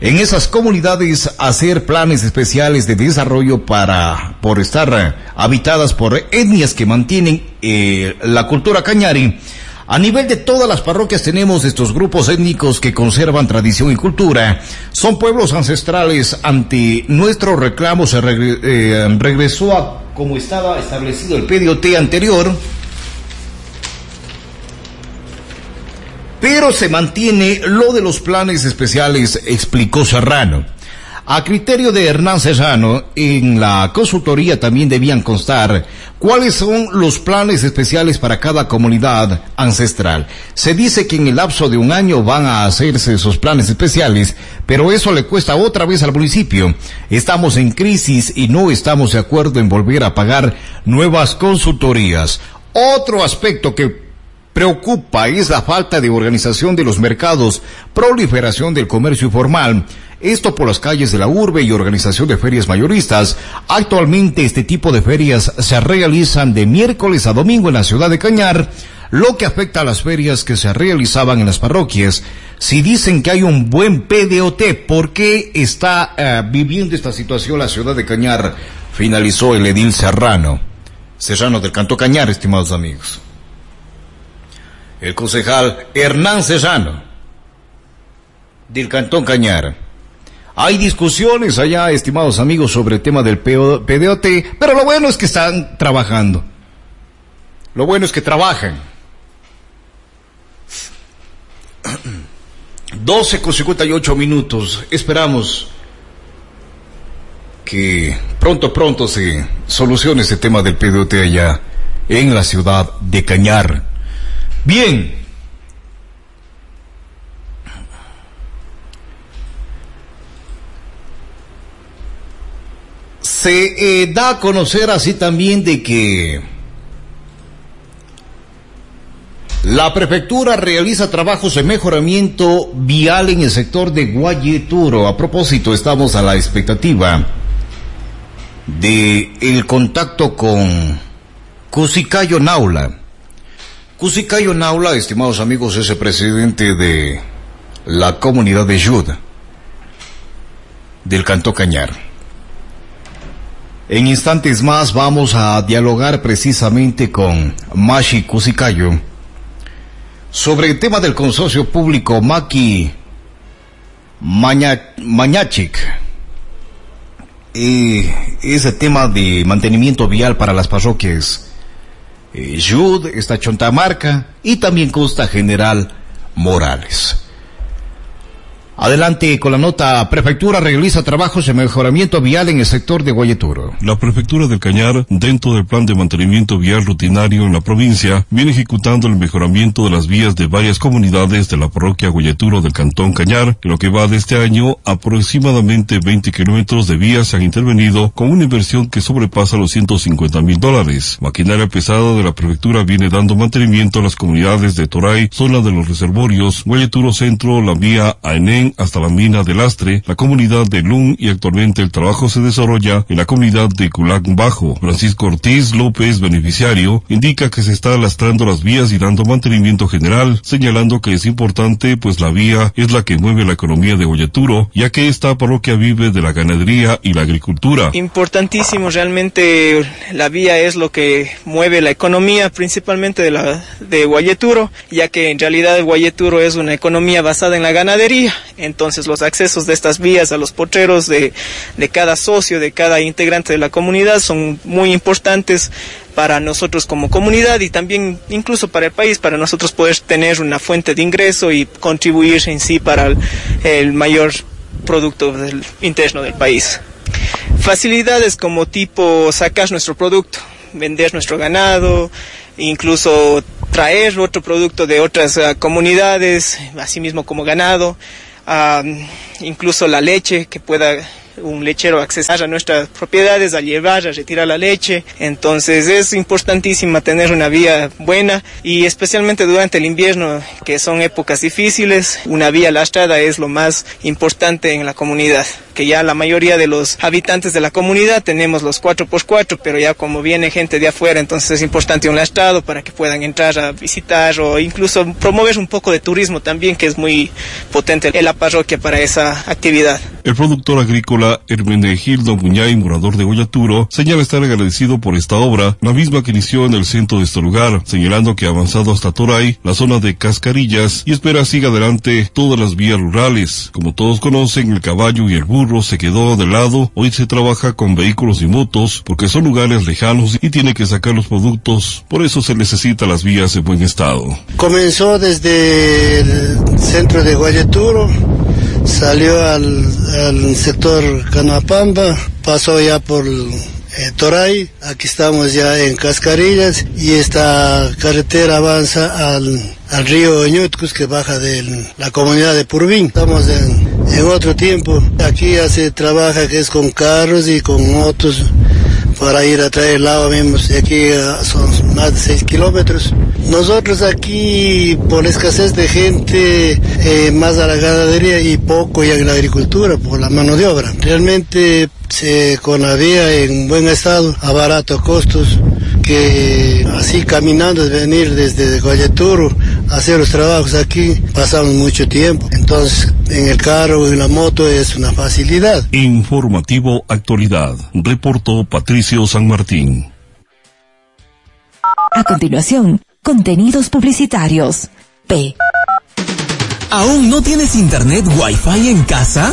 En esas comunidades hacer planes especiales de desarrollo para, por estar habitadas por etnias que mantienen eh, la cultura cañari a nivel de todas las parroquias tenemos estos grupos étnicos que conservan tradición y cultura. Son pueblos ancestrales. Ante nuestro reclamo se eh, regresó a como estaba establecido el PDOT anterior. Pero se mantiene lo de los planes especiales, explicó Serrano. A criterio de Hernán Serrano, en la consultoría también debían constar cuáles son los planes especiales para cada comunidad ancestral. Se dice que en el lapso de un año van a hacerse esos planes especiales, pero eso le cuesta otra vez al municipio. Estamos en crisis y no estamos de acuerdo en volver a pagar nuevas consultorías. Otro aspecto que preocupa es la falta de organización de los mercados, proliferación del comercio informal, esto por las calles de la urbe y organización de ferias mayoristas. Actualmente este tipo de ferias se realizan de miércoles a domingo en la ciudad de Cañar, lo que afecta a las ferias que se realizaban en las parroquias. Si dicen que hay un buen PDOT, ¿por qué está eh, viviendo esta situación la ciudad de Cañar? Finalizó el edil Serrano. Serrano del Canto Cañar, estimados amigos. El concejal Hernán Serrano del Cantón Cañar. Hay discusiones allá, estimados amigos, sobre el tema del PDOT, pero lo bueno es que están trabajando. Lo bueno es que trabajan. 12 con 58 minutos. Esperamos que pronto, pronto se solucione ese tema del PDOT allá en la ciudad de Cañar. Bien, Se eh, da a conocer así también de que la prefectura realiza trabajos de mejoramiento vial en el sector de Guayeturo. A propósito, estamos a la expectativa de el contacto con Cusicayo Naula. Cusicayo Naula, estimados amigos, es el presidente de la comunidad de Yud del Canto Cañar. En instantes más vamos a dialogar precisamente con Mashi Kusikayo sobre el tema del consorcio público Maki Mañachik. Eh, ese tema de mantenimiento vial para las parroquias Yud, esta Chontamarca y también Costa General Morales. Adelante con la nota. Prefectura realiza trabajos de mejoramiento vial en el sector de Guayeturo. La Prefectura del Cañar, dentro del plan de mantenimiento vial rutinario en la provincia, viene ejecutando el mejoramiento de las vías de varias comunidades de la parroquia Guayeturo del Cantón Cañar. En lo que va de este año, aproximadamente 20 kilómetros de vías se han intervenido con una inversión que sobrepasa los 150 mil dólares. Maquinaria pesada de la Prefectura viene dando mantenimiento a las comunidades de Toray, zona de los reservorios, Guayeturo Centro, la vía Aenén, hasta la mina de Lastre, la comunidad de Lun y actualmente el trabajo se desarrolla en la comunidad de Culac Bajo. Francisco Ortiz López, beneficiario, indica que se está lastrando las vías y dando mantenimiento general, señalando que es importante pues la vía es la que mueve la economía de Oyaturo, ya que esta parroquia vive de la ganadería y la agricultura. Importantísimo, realmente la vía es lo que mueve la economía principalmente de la de Guayeturo, ya que en realidad Guayeturo es una economía basada en la ganadería entonces los accesos de estas vías a los potreros de, de cada socio, de cada integrante de la comunidad son muy importantes para nosotros como comunidad y también incluso para el país, para nosotros poder tener una fuente de ingreso y contribuir en sí para el, mayor producto del, interno del país. Facilidades como tipo sacar nuestro producto, vender nuestro ganado, incluso traer otro producto de otras uh, comunidades, así mismo como ganado incluso la leche que pueda un lechero accesar a nuestras propiedades, a llevar, a retirar la leche. Entonces es importantísimo tener una vía buena y especialmente durante el invierno, que son épocas difíciles, una vía lastrada es lo más importante en la comunidad que ya la mayoría de los habitantes de la comunidad tenemos los 4x4, pero ya como viene gente de afuera, entonces es importante un lastrado para que puedan entrar a visitar o incluso promover un poco de turismo también, que es muy potente en la parroquia para esa actividad. El productor agrícola Hermenegildo Muñay, morador de Oyaturo, señala estar agradecido por esta obra, la misma que inició en el centro de este lugar, señalando que ha avanzado hasta Toray, la zona de Cascarillas, y espera siga adelante todas las vías rurales. Como todos conocen, el caballo y el burro se quedó de lado, hoy se trabaja con vehículos y motos, porque son lugares lejanos y tiene que sacar los productos, por eso se necesita las vías en buen estado. Comenzó desde el centro de Guayaturo, salió al, sector Canapamba, pasó ya por eh, Toray, aquí estamos ya en Cascarillas y esta carretera avanza al, al río Ñutcus que baja de la comunidad de Purbín. Estamos en, en otro tiempo. Aquí ya se trabaja que es con carros y con motos para ir a traer el agua mismo. Aquí ah, son más de 6 kilómetros. Nosotros aquí, por escasez de gente, eh, más a la ganadería y poco y a la agricultura, por la mano de obra. Realmente, se, con la vía en buen estado, a baratos costos, que así caminando, venir desde Guayaturo a hacer los trabajos aquí, pasamos mucho tiempo. Entonces, en el carro o en la moto es una facilidad. Informativo Actualidad, reportó Patricio San Martín. A continuación, contenidos publicitarios. P. ¿Aún no tienes internet Wi-Fi en casa?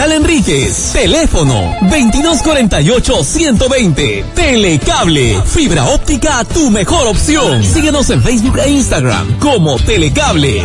Enríquez. Teléfono 2248-120. Telecable. Fibra óptica, tu mejor opción. Síguenos en Facebook e Instagram como Telecable.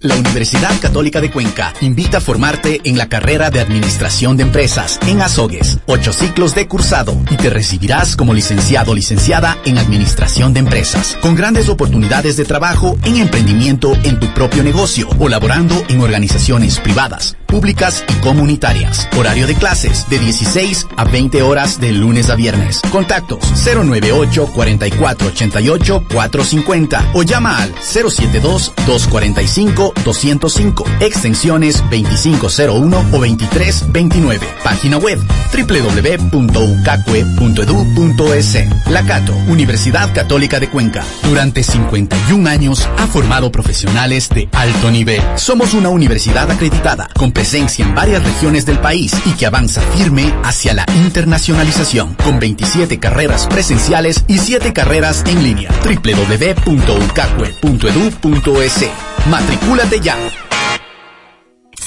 La Universidad Católica de Cuenca invita a formarte en la carrera de Administración de Empresas en Azogues, ocho ciclos de cursado y te recibirás como licenciado o licenciada en Administración de Empresas, con grandes oportunidades de trabajo en emprendimiento en tu propio negocio o laborando en organizaciones privadas, públicas y comunitarias. Horario de clases de 16 a 20 horas de lunes a viernes. Contactos 098 44 88 450 o llama al 072 245 205, extensiones 2501 o 2329. Página web www.ucacue.edu.es. La Cato, Universidad Católica de Cuenca. Durante 51 años ha formado profesionales de alto nivel. Somos una universidad acreditada, presencia en varias regiones del país y que avanza firme hacia la internacionalización, con 27 carreras presenciales y 7 carreras en línea. www.ucacue.edu.es. Matricúlate ya.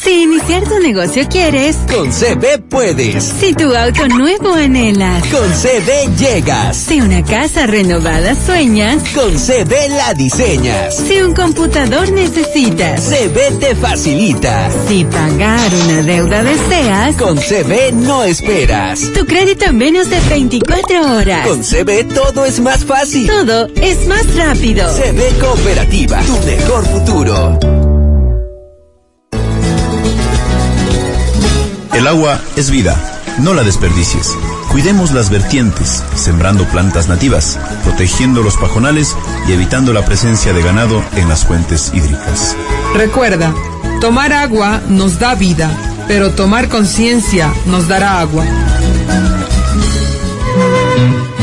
Si iniciar tu negocio quieres, con CB puedes. Si tu auto nuevo anhelas, con CB llegas. Si una casa renovada sueñas, con CB la diseñas. Si un computador necesitas, CB te facilita. Si pagar una deuda deseas, con CB no esperas. Tu crédito en menos de 24 horas. Con CB todo es más fácil. Todo es más rápido. CB Cooperativa, tu mejor futuro. El agua es vida, no la desperdicies. Cuidemos las vertientes, sembrando plantas nativas, protegiendo los pajonales y evitando la presencia de ganado en las fuentes hídricas. Recuerda, tomar agua nos da vida, pero tomar conciencia nos dará agua.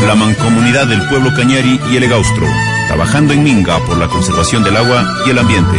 La mancomunidad del pueblo Cañari y el Egaustro, trabajando en Minga por la conservación del agua y el ambiente.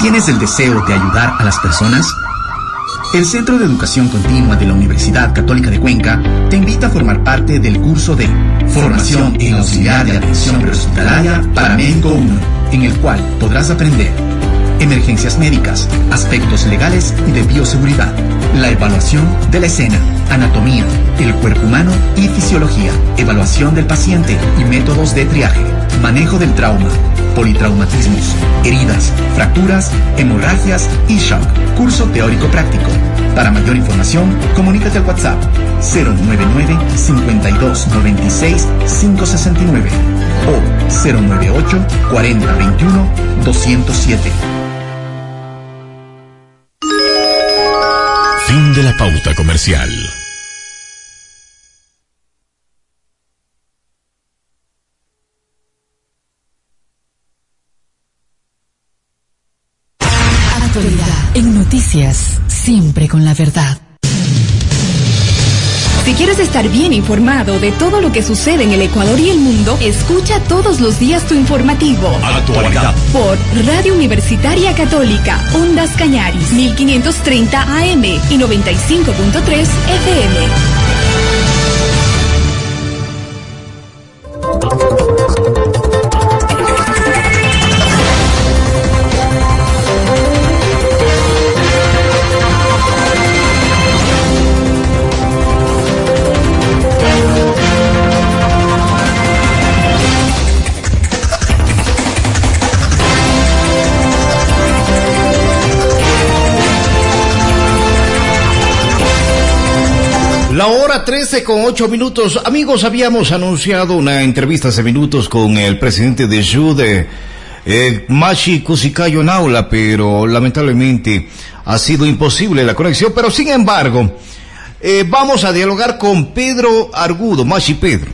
¿Tienes el deseo de ayudar a las personas? El Centro de Educación Continua de la Universidad Católica de Cuenca te invita a formar parte del curso de Formación en Auxiliar de Atención Prehospitalaria para Médico 1, en el cual podrás aprender emergencias médicas, aspectos legales y de bioseguridad, la evaluación de la escena, anatomía, el cuerpo humano y fisiología, evaluación del paciente y métodos de triaje, manejo del trauma, politraumatismos, heridas, fracturas, hemorragias y shock. Curso teórico práctico. Para mayor información, comunícate al WhatsApp 099 52 96 569 o 098 40 21 207. De la pauta comercial. Actualidad en noticias, siempre con la verdad. Si quieres estar bien informado de todo lo que sucede en el Ecuador y el mundo, escucha todos los días tu informativo. Actualidad. Por Radio Universitaria Católica, Ondas Cañaris, 1530 AM y 95.3 FM. La hora 13 con 8 minutos. Amigos, habíamos anunciado una entrevista hace minutos con el presidente de JUDE, eh, Mashi Kusikayo Naula, pero lamentablemente ha sido imposible la conexión. Pero sin embargo, eh, vamos a dialogar con Pedro Argudo, Mashi Pedro.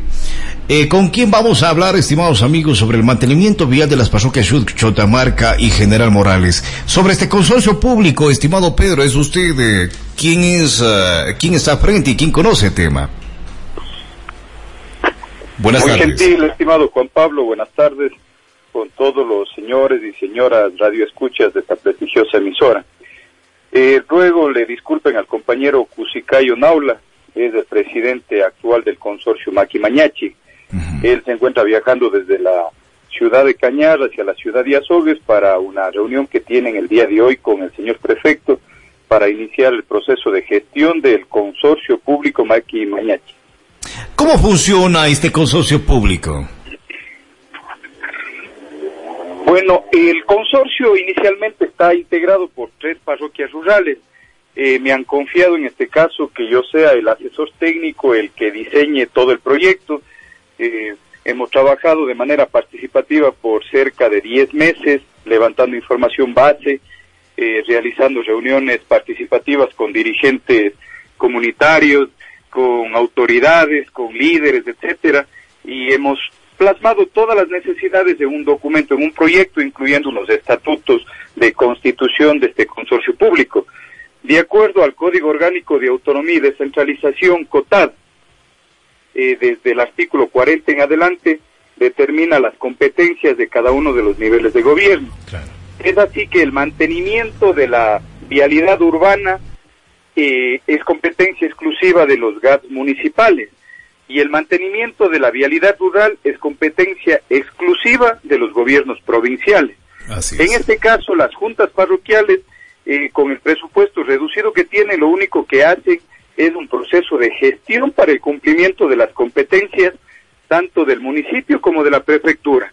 Eh, ¿Con quién vamos a hablar, estimados amigos, sobre el mantenimiento vial de las parroquias Chotamarca y General Morales? Sobre este consorcio público, estimado Pedro, es usted eh, quién es, uh, quién está frente y quién conoce el tema. Buenas Muy tardes. gentil, estimado Juan Pablo, buenas tardes con todos los señores y señoras radioescuchas de esta prestigiosa emisora. Eh, luego le disculpen al compañero Cusicayo Naula, es el presidente actual del consorcio Maquimañachi. Él se encuentra viajando desde la ciudad de Cañar hacia la ciudad de Azogues para una reunión que tienen el día de hoy con el señor prefecto para iniciar el proceso de gestión del consorcio público Maquimañachi. ¿Cómo funciona este consorcio público? Bueno, el consorcio inicialmente está integrado por tres parroquias rurales. Eh, me han confiado en este caso que yo sea el asesor técnico, el que diseñe todo el proyecto. Eh, hemos trabajado de manera participativa por cerca de 10 meses, levantando información base, eh, realizando reuniones participativas con dirigentes comunitarios, con autoridades, con líderes, etcétera, y hemos plasmado todas las necesidades de un documento en un proyecto, incluyendo los estatutos de constitución de este consorcio público. De acuerdo al Código Orgánico de Autonomía y Descentralización, COTAD, eh, desde el artículo 40 en adelante, determina las competencias de cada uno de los niveles de gobierno. Es así que el mantenimiento de la vialidad urbana eh, es competencia exclusiva de los GATS municipales y el mantenimiento de la vialidad rural es competencia exclusiva de los gobiernos provinciales. en este caso, las juntas parroquiales, eh, con el presupuesto reducido que tienen, lo único que hacen es un proceso de gestión para el cumplimiento de las competencias tanto del municipio como de la prefectura.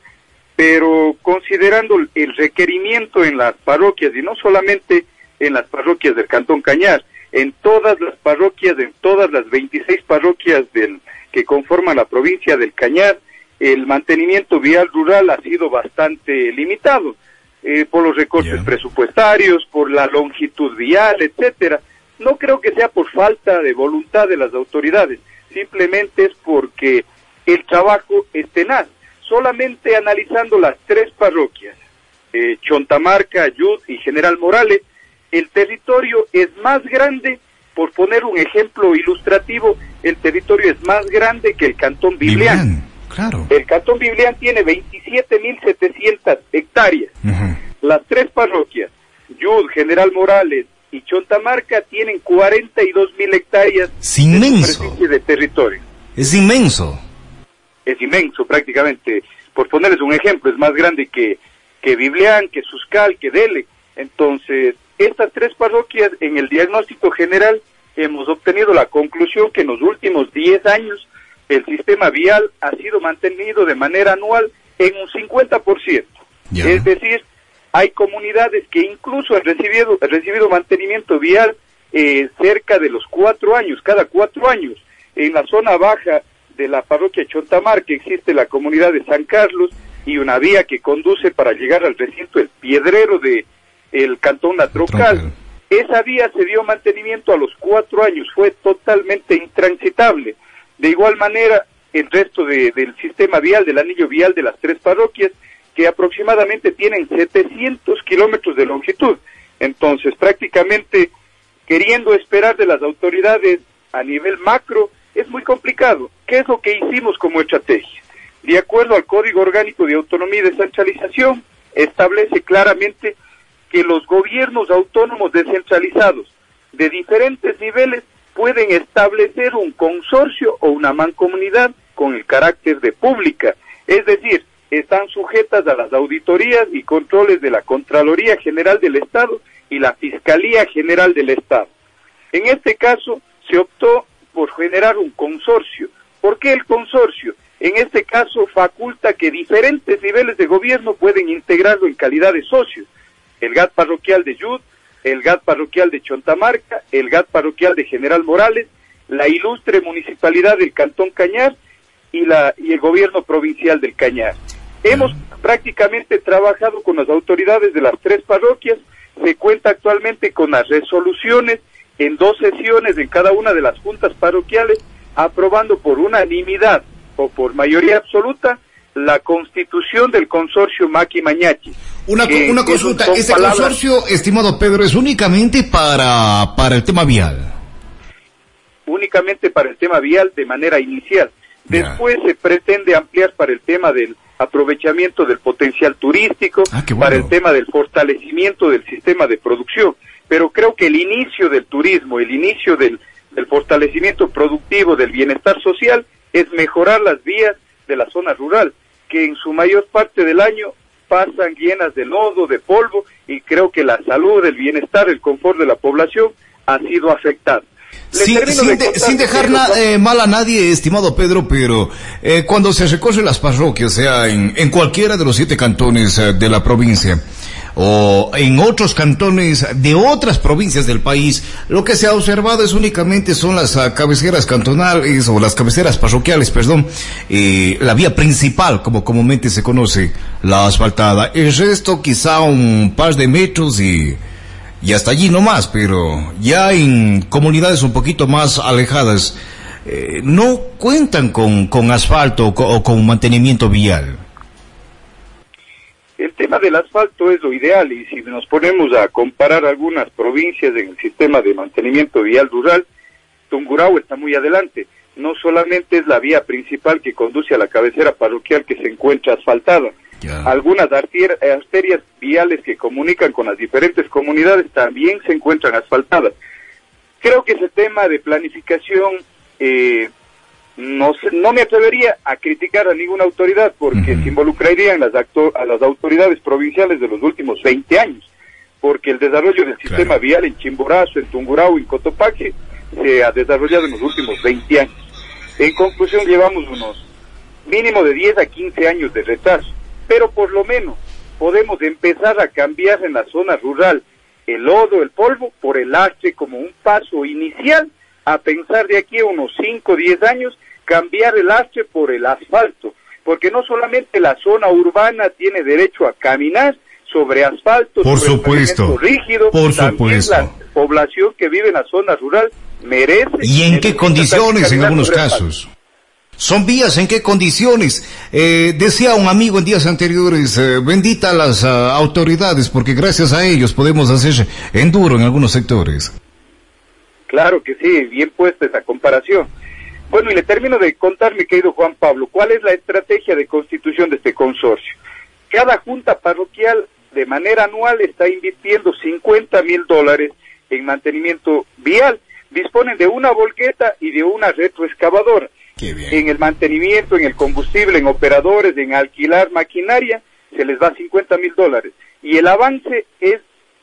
Pero considerando el requerimiento en las parroquias, y no solamente en las parroquias del Cantón Cañar, en todas las parroquias, en todas las 26 parroquias del, que conforman la provincia del Cañar, el mantenimiento vial rural ha sido bastante limitado eh, por los recortes presupuestarios, por la longitud vial, etcétera. No creo que sea por falta de voluntad de las autoridades, simplemente es porque el trabajo es tenaz. Solamente analizando las tres parroquias, eh, Chontamarca, Ayud y General Morales, el territorio es más grande, por poner un ejemplo ilustrativo, el territorio es más grande que el Cantón Biblián. Claro. El Cantón Biblián tiene 27.700 hectáreas. Las tres parroquias, Yud, General Morales y Chontamarca, tienen 42.000 hectáreas de de territorio. Es inmenso. Es inmenso prácticamente. Por ponerles un ejemplo, es más grande que, que Biblián, que Suscal, que Dele. Entonces, estas tres parroquias, en el diagnóstico general, hemos obtenido la conclusión que en los últimos 10 años el sistema vial ha sido mantenido de manera anual en un 50%. Es decir, hay comunidades que incluso han recibido, recibido mantenimiento vial eh, cerca de los cuatro años, cada cuatro años. En la zona baja de la parroquia Chontamar, que existe la comunidad de San Carlos y una vía que conduce para llegar al recinto El Piedrero de el cantón La Trocal. Esa vía se dio mantenimiento a los cuatro años, fue totalmente intransitable. De igual manera, el resto del sistema vial, del anillo vial de las tres parroquias, que aproximadamente tienen 700 kilómetros de longitud. Entonces, prácticamente, queriendo esperar de las autoridades a nivel macro, es muy complicado. ¿Qué es lo que hicimos como estrategia? De acuerdo al Código Orgánico de Autonomía y Descentralización, establece claramente que los gobiernos autónomos descentralizados de diferentes niveles pueden establecer un consorcio o una mancomunidad con el carácter de pública, es decir, están sujetas a las auditorías y controles de la Contraloría General del Estado y la Fiscalía General del Estado. En este caso, se optó por generar un consorcio. ¿Por qué el consorcio? En este caso, faculta que diferentes niveles de gobierno pueden integrarlo en calidad de socios el GAT parroquial de Yud, el GAT parroquial de Chontamarca, el GAT parroquial de General Morales, la ilustre municipalidad del Cantón Cañar y, la, y el gobierno provincial del Cañar. Hemos prácticamente trabajado con las autoridades de las tres parroquias, se cuenta actualmente con las resoluciones en dos sesiones en cada una de las juntas parroquiales, aprobando por unanimidad o por mayoría absoluta la constitución del consorcio Maki Mañachi. Una, una consulta, ¿este consorcio, estimado Pedro, es únicamente para, para el tema vial? Únicamente para el tema vial de manera inicial. Después se pretende ampliar para el tema del aprovechamiento del potencial turístico, ah, para el tema del fortalecimiento del sistema de producción. Pero creo que el inicio del turismo, el inicio del, del fortalecimiento productivo, del bienestar social, es mejorar las vías de la zona rural, que en su mayor parte del año pasan llenas de lodo, de polvo, y creo que la salud, el bienestar, el confort de la población ha sido afectado. Sin, sin, dejar eh, mal a nadie, estimado Pedro, pero eh, cuando se recorre las parroquias, sea en, en cualquiera de los siete cantones eh, de la provincia, o en otros cantones de otras provincias del país, lo que se ha observado es únicamente son las uh, cabeceras cantonales o las cabeceras parroquiales, perdón, eh, la vía principal, como comúnmente se conoce, la asfaltada. El resto quizá un par de metros y, y hasta allí no más, pero ya en comunidades un poquito más alejadas, eh, no cuentan con, con asfalto o con mantenimiento vial. El tema del asfalto es lo ideal y si nos ponemos a comparar algunas provincias en el sistema de mantenimiento vial rural, Tungurahua está muy adelante. No solamente es la vía principal que conduce a la cabecera parroquial que se encuentra asfaltada. Algunas arterias viales que comunican con las diferentes comunidades también se encuentran asfaltadas. Creo que ese tema de planificación eh, no, no me atrevería a criticar a ninguna autoridad porque se involucraría en las, a las autoridades provinciales de los últimos 20 años, porque el desarrollo del sistema vial en Chimborazo, en Tungurahua, en Cotopaxi, se ha desarrollado en los últimos 20 años. En conclusión, llevamos unos mínimo de 10 a 15 años de retraso, pero por lo menos podemos empezar a cambiar en la zona rural el lodo, el polvo, por el lastre como un paso inicial a pensar de aquí a unos 5 o 10 años cambiar el lastre por el asfalto, porque no solamente la zona urbana tiene derecho a caminar sobre asfalto, por supuesto, rígido, por supuesto. la población que vive en la zona rural merece. ¿Y en qué condiciones en algunos casos? Son vías, ¿en qué condiciones? Eh, decía un amigo en días anteriores, eh, bendita las ah, autoridades, porque gracias a ellos podemos hacer enduro en algunos sectores. Claro que sí, bien puesta esa comparación. Bueno, y le termino de contar, mi querido Juan Pablo, cuál es la estrategia de constitución de este consorcio. Cada junta parroquial de manera anual está invirtiendo 50 mil dólares en mantenimiento vial. Disponen de una volqueta y de una retroexcavadora. En el mantenimiento, en el combustible, en operadores, en alquilar maquinaria, se les va 50 mil dólares. Y el avance es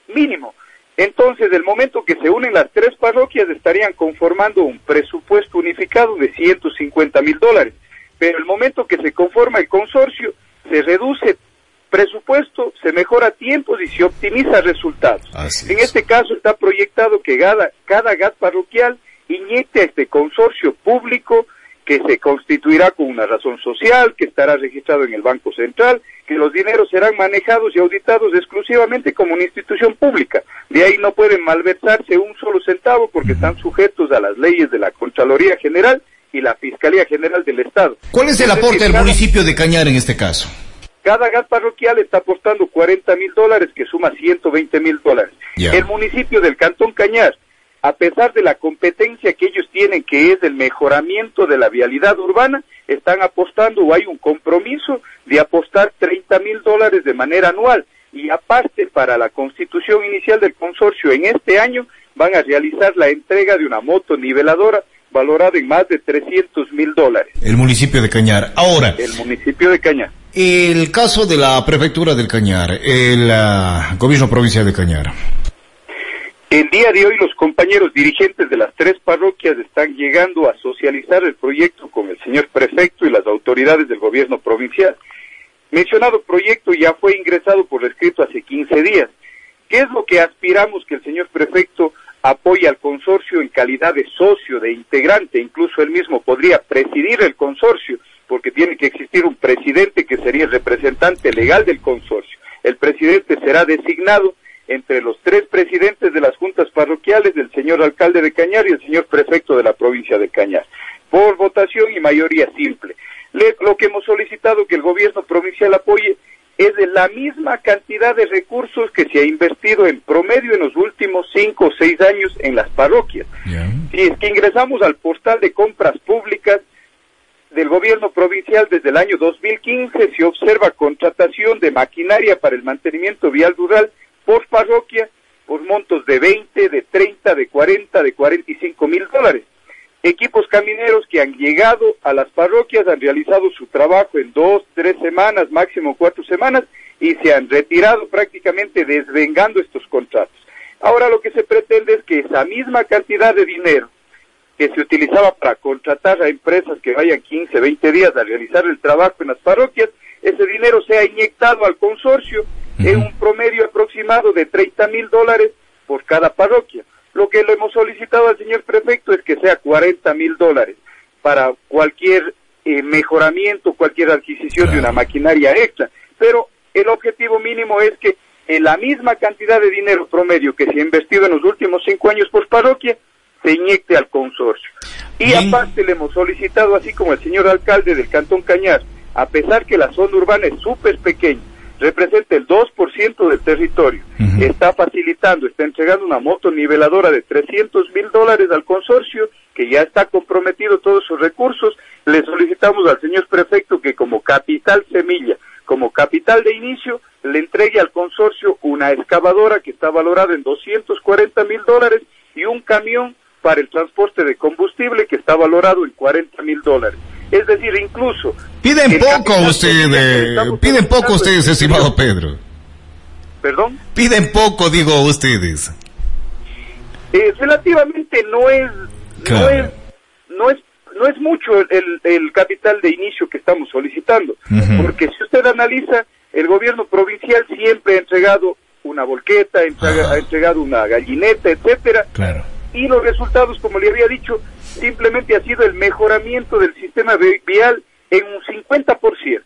mínimo. Entonces, del momento que se unen las tres parroquias, estarían conformando un presupuesto unificado de 150 mil dólares. Pero el momento que se conforma el consorcio, se reduce presupuesto, se mejora tiempos y se optimiza resultados. en este caso está proyectado que cada, cada GAT parroquial inyecte a este consorcio público que se constituirá con una razón social, que estará registrado en el Banco Central, que los dineros serán manejados y auditados exclusivamente como una institución pública. De ahí no pueden malversarse un solo centavo porque están sujetos a las leyes de la Contraloría General y la Fiscalía General del Estado. ¿Cuál es el aporte del municipio de Cañar en este caso? Cada gas parroquial está aportando 40 mil dólares, que suma 120 mil dólares. El municipio del Cantón Cañar a pesar de la competencia que ellos tienen, que es el mejoramiento de la vialidad urbana, están apostando o hay un compromiso de apostar 30 mil dólares de manera anual. Y aparte, para la constitución inicial del consorcio en este año, van a realizar la entrega de una moto niveladora valorada en más de 300 mil dólares. El municipio de Cañar. Ahora. El municipio de Cañar. El caso de la prefectura del Cañar, el uh, gobierno provincial de Cañar. El día de hoy los compañeros dirigentes de las tres parroquias están llegando a socializar el proyecto con el señor prefecto y las autoridades del gobierno provincial. Mencionado proyecto ya fue ingresado por escrito hace 15 días. ¿Qué es lo que aspiramos que el señor prefecto apoye al consorcio en calidad de socio, de integrante? Incluso él mismo podría presidir el consorcio, porque tiene que existir un presidente que sería el representante legal del consorcio. El presidente será designado entre los tres presidentes de las juntas parroquiales, el señor alcalde de Cañar y el señor prefecto de la provincia de Cañar, por votación y mayoría simple. lo que hemos solicitado que el gobierno provincial apoye es de la misma cantidad de recursos que se ha invertido en promedio en los últimos cinco o seis años en las parroquias. Si es que ingresamos al portal de compras públicas del gobierno provincial desde el año 2015, se observa contratación de maquinaria para el mantenimiento vial rural por parroquia por montos de 20, de 30, de 40, de 45 mil dólares equipos camineros que han llegado a las parroquias, han realizado su trabajo en dos, tres semanas, máximo cuatro semanas, y se han retirado prácticamente desvengando estos contratos. Ahora lo que se pretende es que esa misma cantidad de dinero que se utilizaba para contratar a empresas que vayan 15, 20 días a realizar el trabajo en las parroquias, ese dinero sea inyectado al consorcio en un promedio aproximado de 30 mil dólares por cada parroquia. Lo que le hemos solicitado al señor prefecto es que sea 40 mil dólares para cualquier eh, mejoramiento, cualquier adquisición de una maquinaria extra. Pero el objetivo mínimo es que en la misma cantidad de dinero promedio que se ha investido en los últimos cinco años por parroquia, se inyecte al consorcio. Y aparte le hemos solicitado, así como el señor alcalde del Cantón Cañar, a pesar que la zona urbana es súper pequeña, representa el 2% del territorio. Está facilitando, está entregando una moto niveladora de 300 mil dólares al consorcio, que ya está comprometido todos sus recursos. Le solicitamos al señor prefecto que como capital semilla, como capital de inicio, le entregue al consorcio una excavadora que está valorada en 240 mil dólares y un camión para el transporte de combustible que está valorado en 40 mil dólares. Es decir, incluso... Piden poco ustedes, piden poco ustedes, estimado Pedro. ¿Perdón? Piden poco, digo ustedes. Eh, relativamente no es, no es, no es, no es mucho el, el, capital de inicio que estamos solicitando, porque si usted analiza, el gobierno provincial siempre ha entregado una volqueta, ha entregado una gallineta, etcétera, claro. Y los resultados, como le había dicho, simplemente ha sido el mejoramiento del sistema vial en un 50%.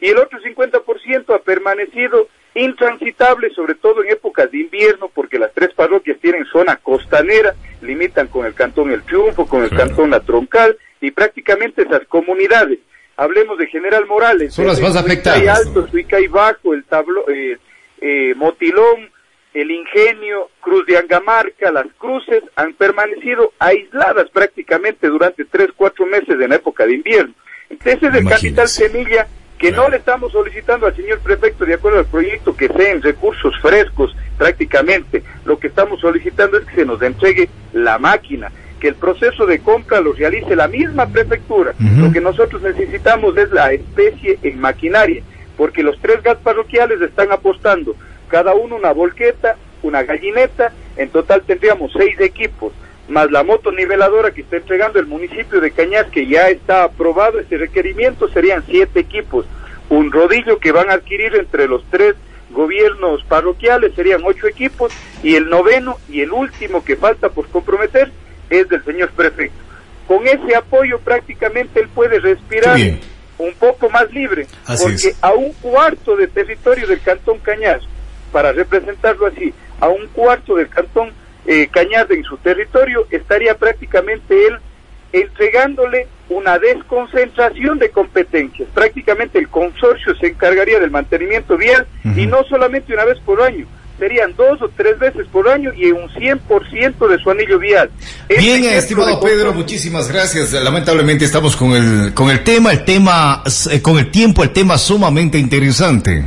Y el otro 50% ha permanecido intransitable, sobre todo en épocas de invierno, porque las tres parroquias tienen zona costanera, limitan con el cantón El Triunfo, con el cantón La Troncal, y prácticamente esas comunidades, hablemos de General Morales, son las más afectadas. Alto, Suicay Bajo, el tablo, eh, eh, Motilón, el Ingenio, Cruz de Angamarca, las cruces han permanecido aisladas prácticamente durante tres, cuatro meses en la época de invierno. Entonces ese es el capital semilla que no le estamos solicitando al señor prefecto de acuerdo al proyecto que sean recursos frescos prácticamente. Lo que estamos solicitando es que se nos entregue la máquina, que el proceso de compra lo realice la misma prefectura. Lo que nosotros necesitamos es la especie en maquinaria, porque los tres gas parroquiales están apostando cada uno una volqueta, una gallineta, en total tendríamos seis equipos, más la moto niveladora que está entregando el municipio de Cañas, que ya está aprobado este requerimiento, serían siete equipos, un rodillo que van a adquirir entre los tres gobiernos parroquiales, serían ocho equipos, y el noveno y el último que falta por comprometer es del señor prefecto. Con ese apoyo prácticamente él puede respirar un poco más libre, porque a un cuarto de territorio del Cantón Cañas para representarlo así, a un cuarto del cantón eh, Cañada en su territorio, estaría prácticamente él entregándole una desconcentración de competencias. Prácticamente el consorcio se encargaría del mantenimiento vial y no solamente una vez por año, serían dos o tres veces por año y un 100% de su anillo vial. Bien, estimado Pedro, muchísimas gracias. Lamentablemente estamos con el, con el tema, el tema, eh, con el tiempo, el tema sumamente interesante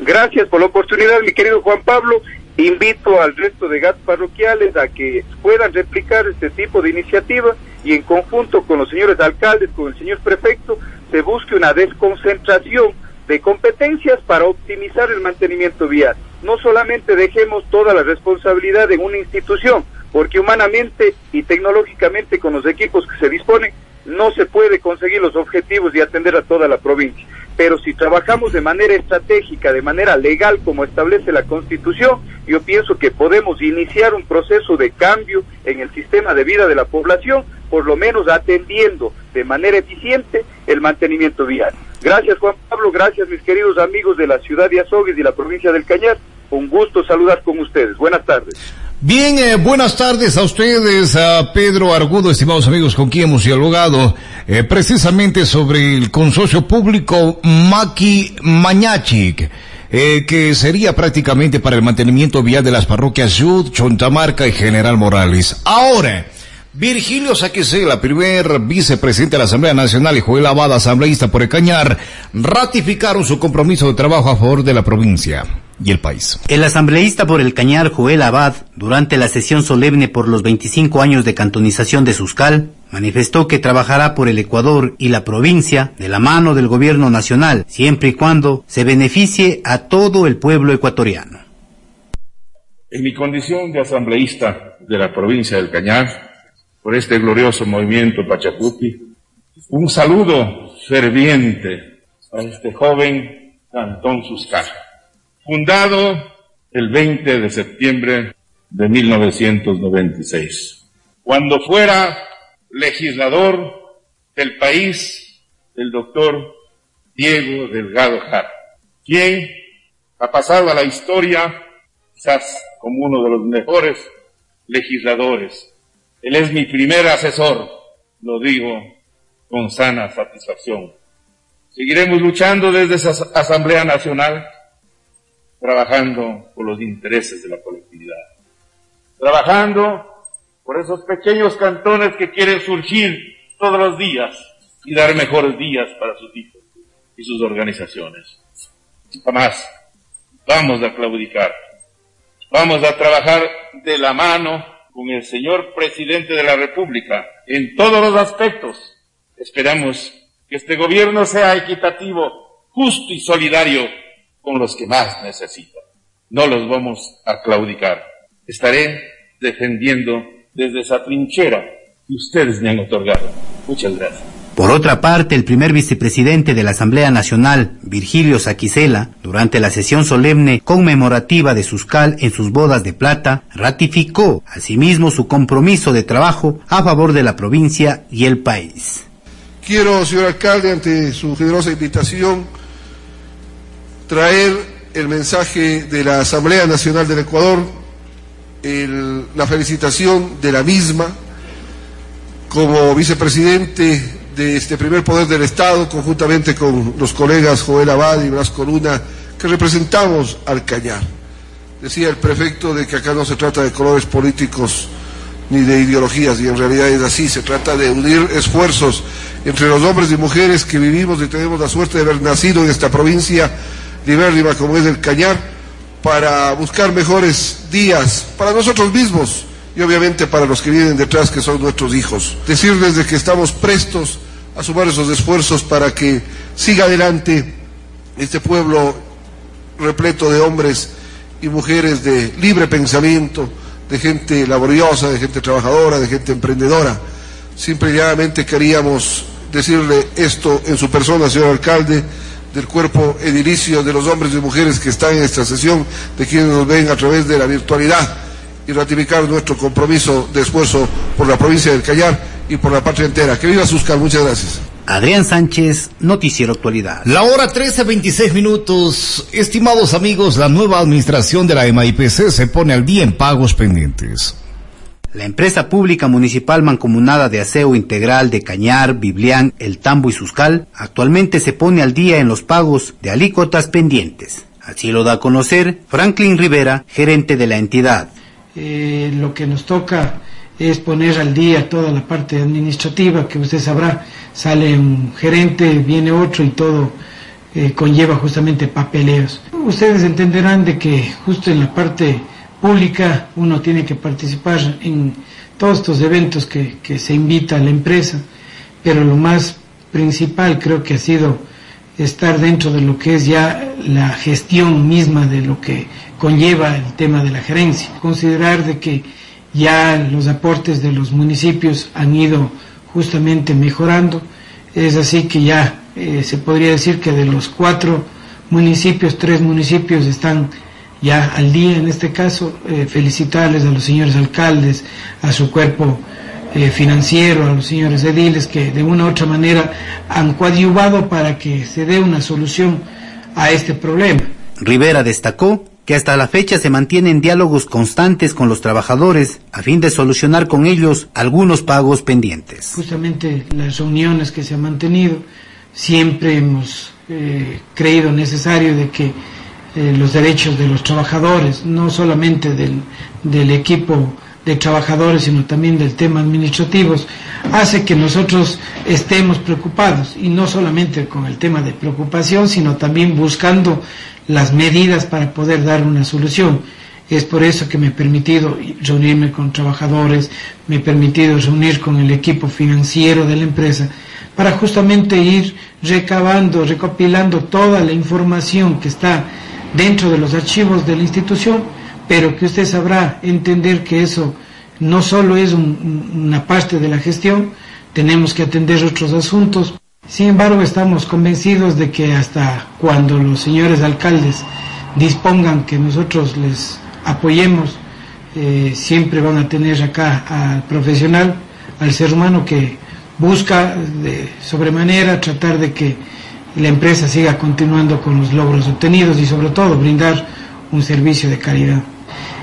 gracias por la oportunidad, mi querido Juan Pablo. Invito al resto de GATS parroquiales a que puedan replicar este tipo de iniciativa y en conjunto con los señores alcaldes, con el señor prefecto, se busque una desconcentración de competencias para optimizar el mantenimiento vial. No solamente dejemos toda la responsabilidad en una institución, porque humanamente y tecnológicamente con los equipos que se disponen no se puede conseguir los objetivos y atender a toda la provincia pero si trabajamos de manera estratégica, de manera legal, como establece la Constitución, yo pienso que podemos iniciar un proceso de cambio en el sistema de vida de la población, por lo menos atendiendo de manera eficiente el mantenimiento vial. Gracias Juan Pablo, gracias mis queridos amigos de la ciudad de Azogues y la provincia del Cañar. Un gusto saludar con ustedes. Buenas tardes. Bien, eh, buenas tardes a ustedes, a Pedro Argudo, estimados amigos con quien hemos dialogado eh, precisamente sobre el consorcio público Maki Mañachic. Eh, que sería prácticamente para el mantenimiento vial de las parroquias Yud, Chontamarca y General Morales. Ahora, Virgilio la primer vicepresidente de la Asamblea Nacional y Joel Abad, asambleísta por el Cañar, ratificaron su compromiso de trabajo a favor de la provincia y el país. El asambleísta por el Cañar, Joel Abad, durante la sesión solemne por los 25 años de cantonización de Suscal, manifestó que trabajará por el Ecuador y la provincia de la mano del gobierno nacional, siempre y cuando se beneficie a todo el pueblo ecuatoriano. En mi condición de asambleísta de la provincia del Cañar, por este glorioso movimiento Pachacuti. Un saludo ferviente a este joven Cantón Suscar, fundado el 20 de septiembre de 1996. Cuando fuera legislador del país, el doctor Diego Delgado Jara, quien ha pasado a la historia quizás como uno de los mejores legisladores él es mi primer asesor, lo digo con sana satisfacción. Seguiremos luchando desde esa Asamblea Nacional, trabajando por los intereses de la colectividad, trabajando por esos pequeños cantones que quieren surgir todos los días y dar mejores días para sus hijos y sus organizaciones. Jamás vamos a claudicar, vamos a trabajar de la mano con el señor presidente de la República en todos los aspectos. Esperamos que este gobierno sea equitativo, justo y solidario con los que más necesitan. No los vamos a claudicar. Estaré defendiendo desde esa trinchera que ustedes me han otorgado. Muchas gracias. Por otra parte, el primer vicepresidente de la Asamblea Nacional, Virgilio Saquicela, durante la sesión solemne conmemorativa de Suscal en sus bodas de plata, ratificó asimismo su compromiso de trabajo a favor de la provincia y el país. Quiero, señor alcalde, ante su generosa invitación, traer el mensaje de la Asamblea Nacional del Ecuador, la felicitación de la misma como vicepresidente de este primer poder del Estado, conjuntamente con los colegas Joel Abad y Blasco Luna, que representamos al Cañar. Decía el prefecto de que acá no se trata de colores políticos ni de ideologías, y en realidad es así, se trata de unir esfuerzos entre los hombres y mujeres que vivimos y tenemos la suerte de haber nacido en esta provincia libérrima como es el Cañar, para buscar mejores días para nosotros mismos y obviamente para los que vienen detrás, que son nuestros hijos. Decirles de que estamos prestos a sumar esos esfuerzos para que siga adelante este pueblo repleto de hombres y mujeres de libre pensamiento, de gente laboriosa, de gente trabajadora, de gente emprendedora. Simplemente queríamos decirle esto en su persona, señor alcalde, del cuerpo edilicio de los hombres y mujeres que están en esta sesión, de quienes nos ven a través de la virtualidad y ratificar nuestro compromiso de esfuerzo por la provincia del Cayar y por la patria entera. Que viva Suscal, muchas gracias. Adrián Sánchez, Noticiero Actualidad. La hora 13.26 minutos. Estimados amigos, la nueva administración de la MIPC se pone al día en pagos pendientes. La empresa pública municipal mancomunada de aseo integral de Cañar, Biblián, El Tambo y Suscal actualmente se pone al día en los pagos de alícuotas pendientes. Así lo da a conocer Franklin Rivera, gerente de la entidad. Eh, lo que nos toca es poner al día toda la parte administrativa, que usted sabrá, sale un gerente, viene otro y todo eh, conlleva justamente papeleos. Ustedes entenderán de que justo en la parte pública uno tiene que participar en todos estos eventos que, se invita a la empresa, pero lo más principal creo que ha sido estar dentro de lo que es ya la gestión misma de lo que conlleva el tema de la gerencia. Considerar de que ya los aportes de los municipios han ido justamente mejorando. Es así que ya eh, se podría decir que de los cuatro municipios, tres municipios están ya al día en este caso. Eh, felicitarles a los señores alcaldes, a su cuerpo eh, financiero, a los señores ediles que de una u otra manera han coadyuvado para que se dé una solución a este problema. Rivera destacó que hasta la fecha se mantienen diálogos constantes con los trabajadores a fin de solucionar con ellos algunos pagos pendientes. Justamente las reuniones que se han mantenido, siempre hemos eh, creído necesario de que eh, los derechos de los trabajadores, no solamente del, del equipo de trabajadores, sino también del tema administrativos, hace que nosotros estemos preocupados, y no solamente con el tema de preocupación, sino también buscando las medidas para poder dar una solución. Es por eso que me he permitido reunirme con trabajadores, me he permitido reunir con el equipo financiero de la empresa, para justamente ir recabando, recopilando toda la información que está dentro de los archivos de la institución, pero que usted sabrá entender que eso no solo es una parte de la gestión, tenemos que atender otros asuntos. Sin embargo, estamos convencidos de que hasta cuando los señores alcaldes dispongan que nosotros les apoyemos, eh, siempre van a tener acá al profesional, al ser humano que busca de sobremanera tratar de que la empresa siga continuando con los logros obtenidos y sobre todo brindar un servicio de calidad.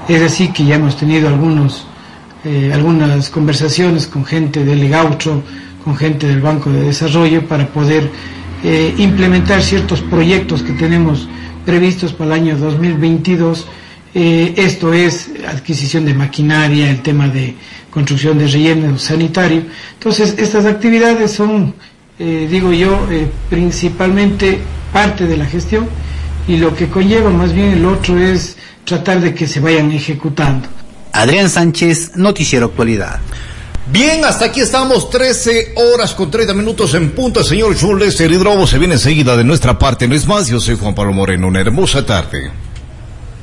Es así que ya hemos tenido algunos, eh, algunas conversaciones con gente del Gaucho, con gente del Banco de Desarrollo para poder eh, implementar ciertos proyectos que tenemos previstos para el año 2022. Eh, esto es adquisición de maquinaria, el tema de construcción de relleno sanitario. Entonces, estas actividades son, digo yo, principalmente parte de la gestión y lo que conlleva más bien el otro es tratar de que se vayan ejecutando. Adrián Sánchez, Noticiero Actualidad. Bien, hasta aquí estamos, 13 horas con 30 minutos en punto. Señor Jules Hidrobo se viene enseguida de nuestra parte. No es más, yo soy Juan Pablo Moreno. Una hermosa tarde.